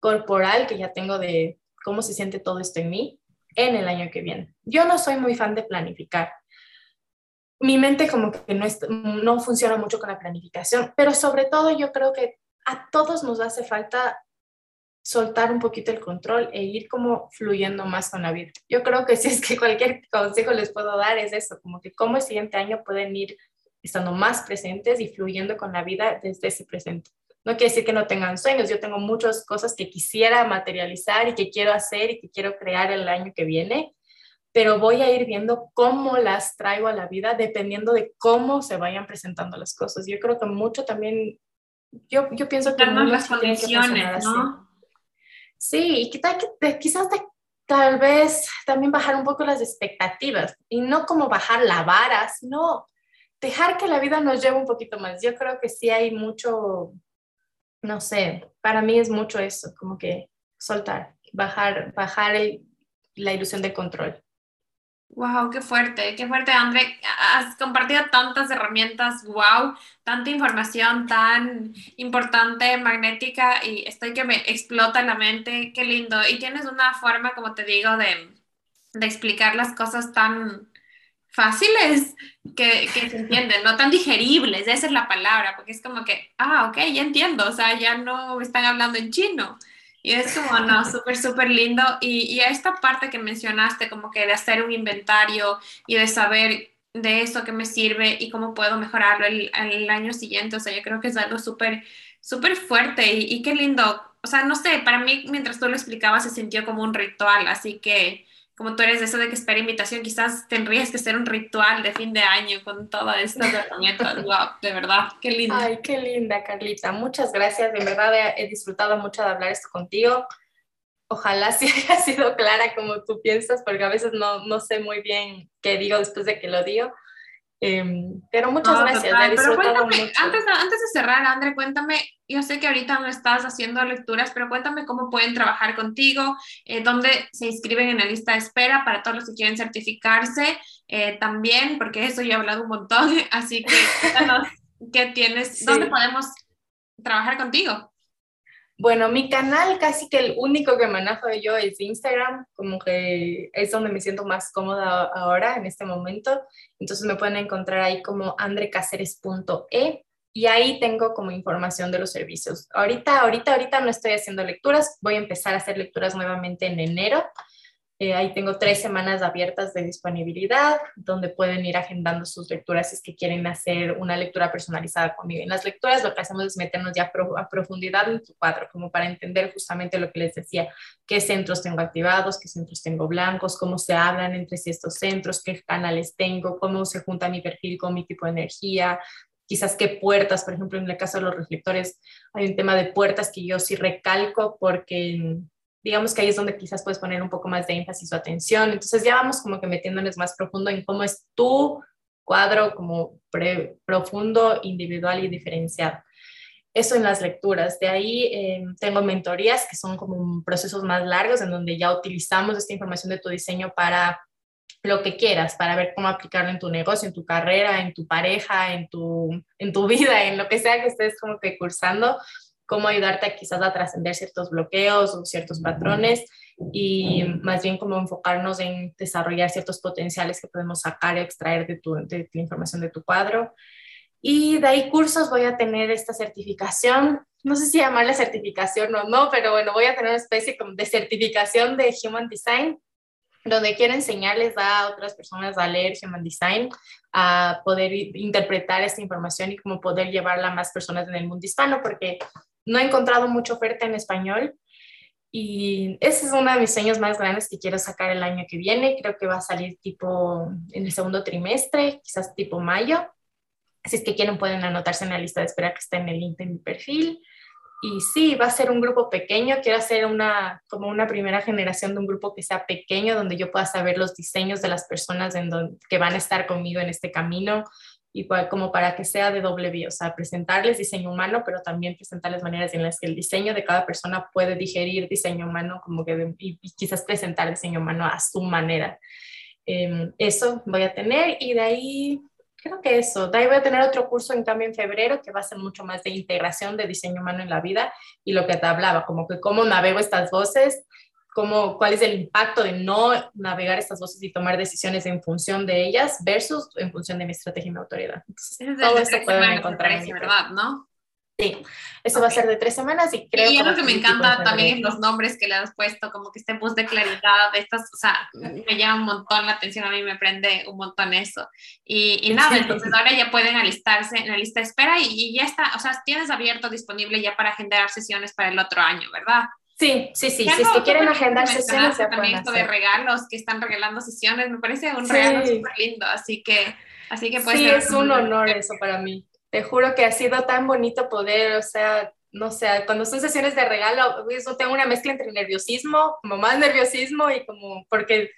corporal que ya tengo de cómo se siente todo esto en mí en el año que viene. Yo no soy muy fan de planificar. Mi mente como que no, funciona mucho con la planificación, pero sobre todo yo creo que a todos nos hace falta soltar un poquito el control e ir como fluyendo más con la vida. Yo creo que *laughs* si es que cualquier consejo les puedo dar es eso, como que cómo el siguiente año pueden ir estando más presentes y fluyendo con la vida desde ese presente. No quiere decir que no tengan sueños, yo tengo muchas cosas que quisiera materializar y que quiero hacer y que quiero crear el año que viene, pero voy a ir viendo cómo las traigo a la vida dependiendo de cómo se vayan presentando las cosas. Yo creo que mucho también, yo, yo pienso que... las condiciones, ¿no? Sí, y quizás, quizás tal vez también bajar un poco las expectativas y no como bajar la vara, sino dejar que la vida nos lleve un poquito más. Yo creo que sí hay mucho, no sé, para mí es mucho eso, como que soltar, bajar, bajar la ilusión de control. Wow, qué fuerte, qué fuerte, André. Has compartido tantas herramientas, wow, tanta información tan importante, magnética, y estoy que me explota la mente, qué lindo. Y tienes una forma, como te digo, de, de explicar las cosas tan, fáciles que, que, se entienden, no tan digeribles, esa es la palabra, porque es como que, ah, ok, ya entiendo, o sea, ya no están hablando en chino. Y es como, no, *laughs* súper, súper lindo. Y, y a esta parte que mencionaste, como que de hacer un inventario y de saber de eso que me sirve y cómo puedo mejorarlo el, el año siguiente, o sea, yo creo que es algo súper Súper fuerte y, y, qué lindo. O sea, no sé, para mí mientras tú lo explicabas se sintió como un ritual, así que como tú eres de eso de que espera invitación, quizás tendrías que hacer un ritual de fin de año con todas estas herramientas. *laughs* wow, de verdad, qué lindo. Ay, qué linda, Carlita. Muchas gracias. De verdad he, he disfrutado mucho de hablar esto contigo. Ojalá *laughs* sí haya sido clara como tú piensas, porque a veces no, no sé muy bien qué digo después de que lo digo. Em, pero muchas gracias. Pero cuéntame, Antes, antes de cerrar, André, cuéntame, yo sé que ahorita no estás haciendo lecturas, pero cuéntame cómo pueden trabajar contigo, eh, dónde se inscriben en la lista de espera para todos los que quieren certificarse eh, también, porque eso yo he hablado un montón, *laughs* así que cuéntanos *laughs* qué tienes, dónde podemos trabajar contigo. Bueno, mi canal casi que el único que manejo yo es Instagram, como que es donde me siento más cómoda ahora, en este momento. Entonces me pueden encontrar ahí como andrecaceres.e y ahí tengo como información de los servicios. Ahorita, ahorita, ahorita no estoy haciendo lecturas, voy a empezar a hacer lecturas nuevamente en enero eh, ahí tengo tres semanas abiertas de disponibilidad, donde pueden ir agendando sus lecturas si es que quieren hacer una lectura personalizada conmigo. En las lecturas lo que hacemos es meternos ya a profundidad en tu cuadro, como para entender justamente lo que les decía, qué centros tengo activados, qué centros tengo blancos, cómo se hablan entre sí estos centros, qué canales tengo, cómo se junta mi perfil con mi tipo de energía, quizás qué puertas, por ejemplo, en el caso de los reflectores, hay un tema de puertas que yo sí recalco porque digamos que ahí es donde quizás puedes poner un poco más de énfasis o atención. Entonces ya vamos como que metiéndonos más profundo en cómo es tu cuadro como profundo, individual y diferenciado. Eso en las lecturas. De ahí em, tengo mentorías que son como procesos más largos en donde ya utilizamos esta información de tu diseño para lo que quieras, para ver cómo aplicarlo en tu negocio, en tu carrera, en tu pareja, en tu, en tu vida, en lo que sea que estés como que cursando cómo ayudarte quizás a trascender ciertos bloqueos o ciertos patrones y más bien cómo enfocarnos en desarrollar ciertos potenciales que podemos sacar y extraer de, tu, de la información de tu cuadro. Y de ahí cursos voy a tener esta certificación, no sé si llamarla certificación o no, pero bueno, voy a tener una especie de certificación de Human Design, donde quiero enseñarles a otras personas a leer Human Design, a poder interpretar esta información y cómo poder llevarla a más personas en el mundo hispano, porque no he encontrado mucha oferta en español y ese es uno de mis sueños más grandes que quiero sacar el año que viene. Creo que va a salir tipo en el segundo trimestre, quizás tipo mayo. Si es que quieren pueden anotarse en la lista de espera que está en el link de mi perfil. Y sí, va a ser un grupo pequeño. Quiero hacer una, como una primera generación de un grupo que sea pequeño, donde yo pueda saber los diseños de las personas en que van a estar conmigo en este camino, y como para que sea de doble vía, o sea, presentarles diseño humano, pero también presentarles maneras en las que el diseño de cada persona puede digerir diseño humano, como que y, quizás presentar diseño humano a su manera. Em, eso voy a tener y de ahí, creo que eso, de ahí voy a tener otro curso en cambio en febrero que va a ser mucho más de integración de diseño humano en la vida y lo que te hablaba, como que cómo navego estas voces cómo, cuál es el impacto de no navegar estas voces y tomar decisiones en función de ellas versus en función de mi estrategia y mi autoridad. Entonces, todo esto pueden encontrar en ¿verdad? ¿no? Sí, eso va a ser de tres semanas y creo y lo que me encanta también es los nombres que le has puesto, como que este bus de claridad, de estas, o sea, me llama un montón la atención, a mí me prende un montón eso. Y, y nada, entonces ahora ya pueden alistarse en la lista de espera y, y, ya está, o sea, tienes abierto, disponible ya para agendar sesiones para el otro año, ¿verdad? Sí, sí, sí. Si es que quieren agendar sesiones, se también esto de regalos que están regalando sesiones, me parece un regalo súper lindo. Así que, así que pues. Sí, es un honor eso para mí. Te juro que ha sido tan bonito poder, o sea, no sé, cuando son sesiones de regalo, eso tengo una mezcla entre nerviosismo, como más nerviosismo y como, porque,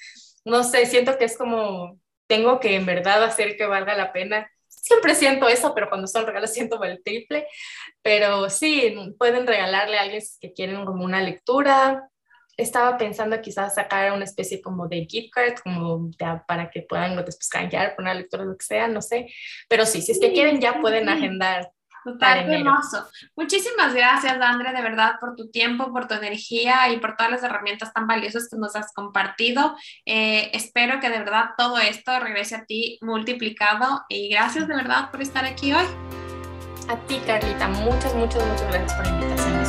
no sé, siento que es como, tengo que en verdad hacer que valga la pena siempre siento eso, pero cuando son regalos siento el triple. Pero sí, pueden regalarle a alguien que quieren como una lectura. Estaba pensando quizás sacar una especie como de gift card, como para que puedan después canjear por una lectura, lo que sea, no sé. Pero sí, si es que quieren ya pueden agendar Total, hermoso. Muchísimas gracias, Andre, de verdad, por tu tiempo, por tu energía y por todas las herramientas tan valiosas que nos has compartido. Eh, espero que de verdad todo esto regrese a ti multiplicado y gracias de verdad por estar aquí hoy. A ti, Carlita, muchas, muchas, muchas gracias por la invitación.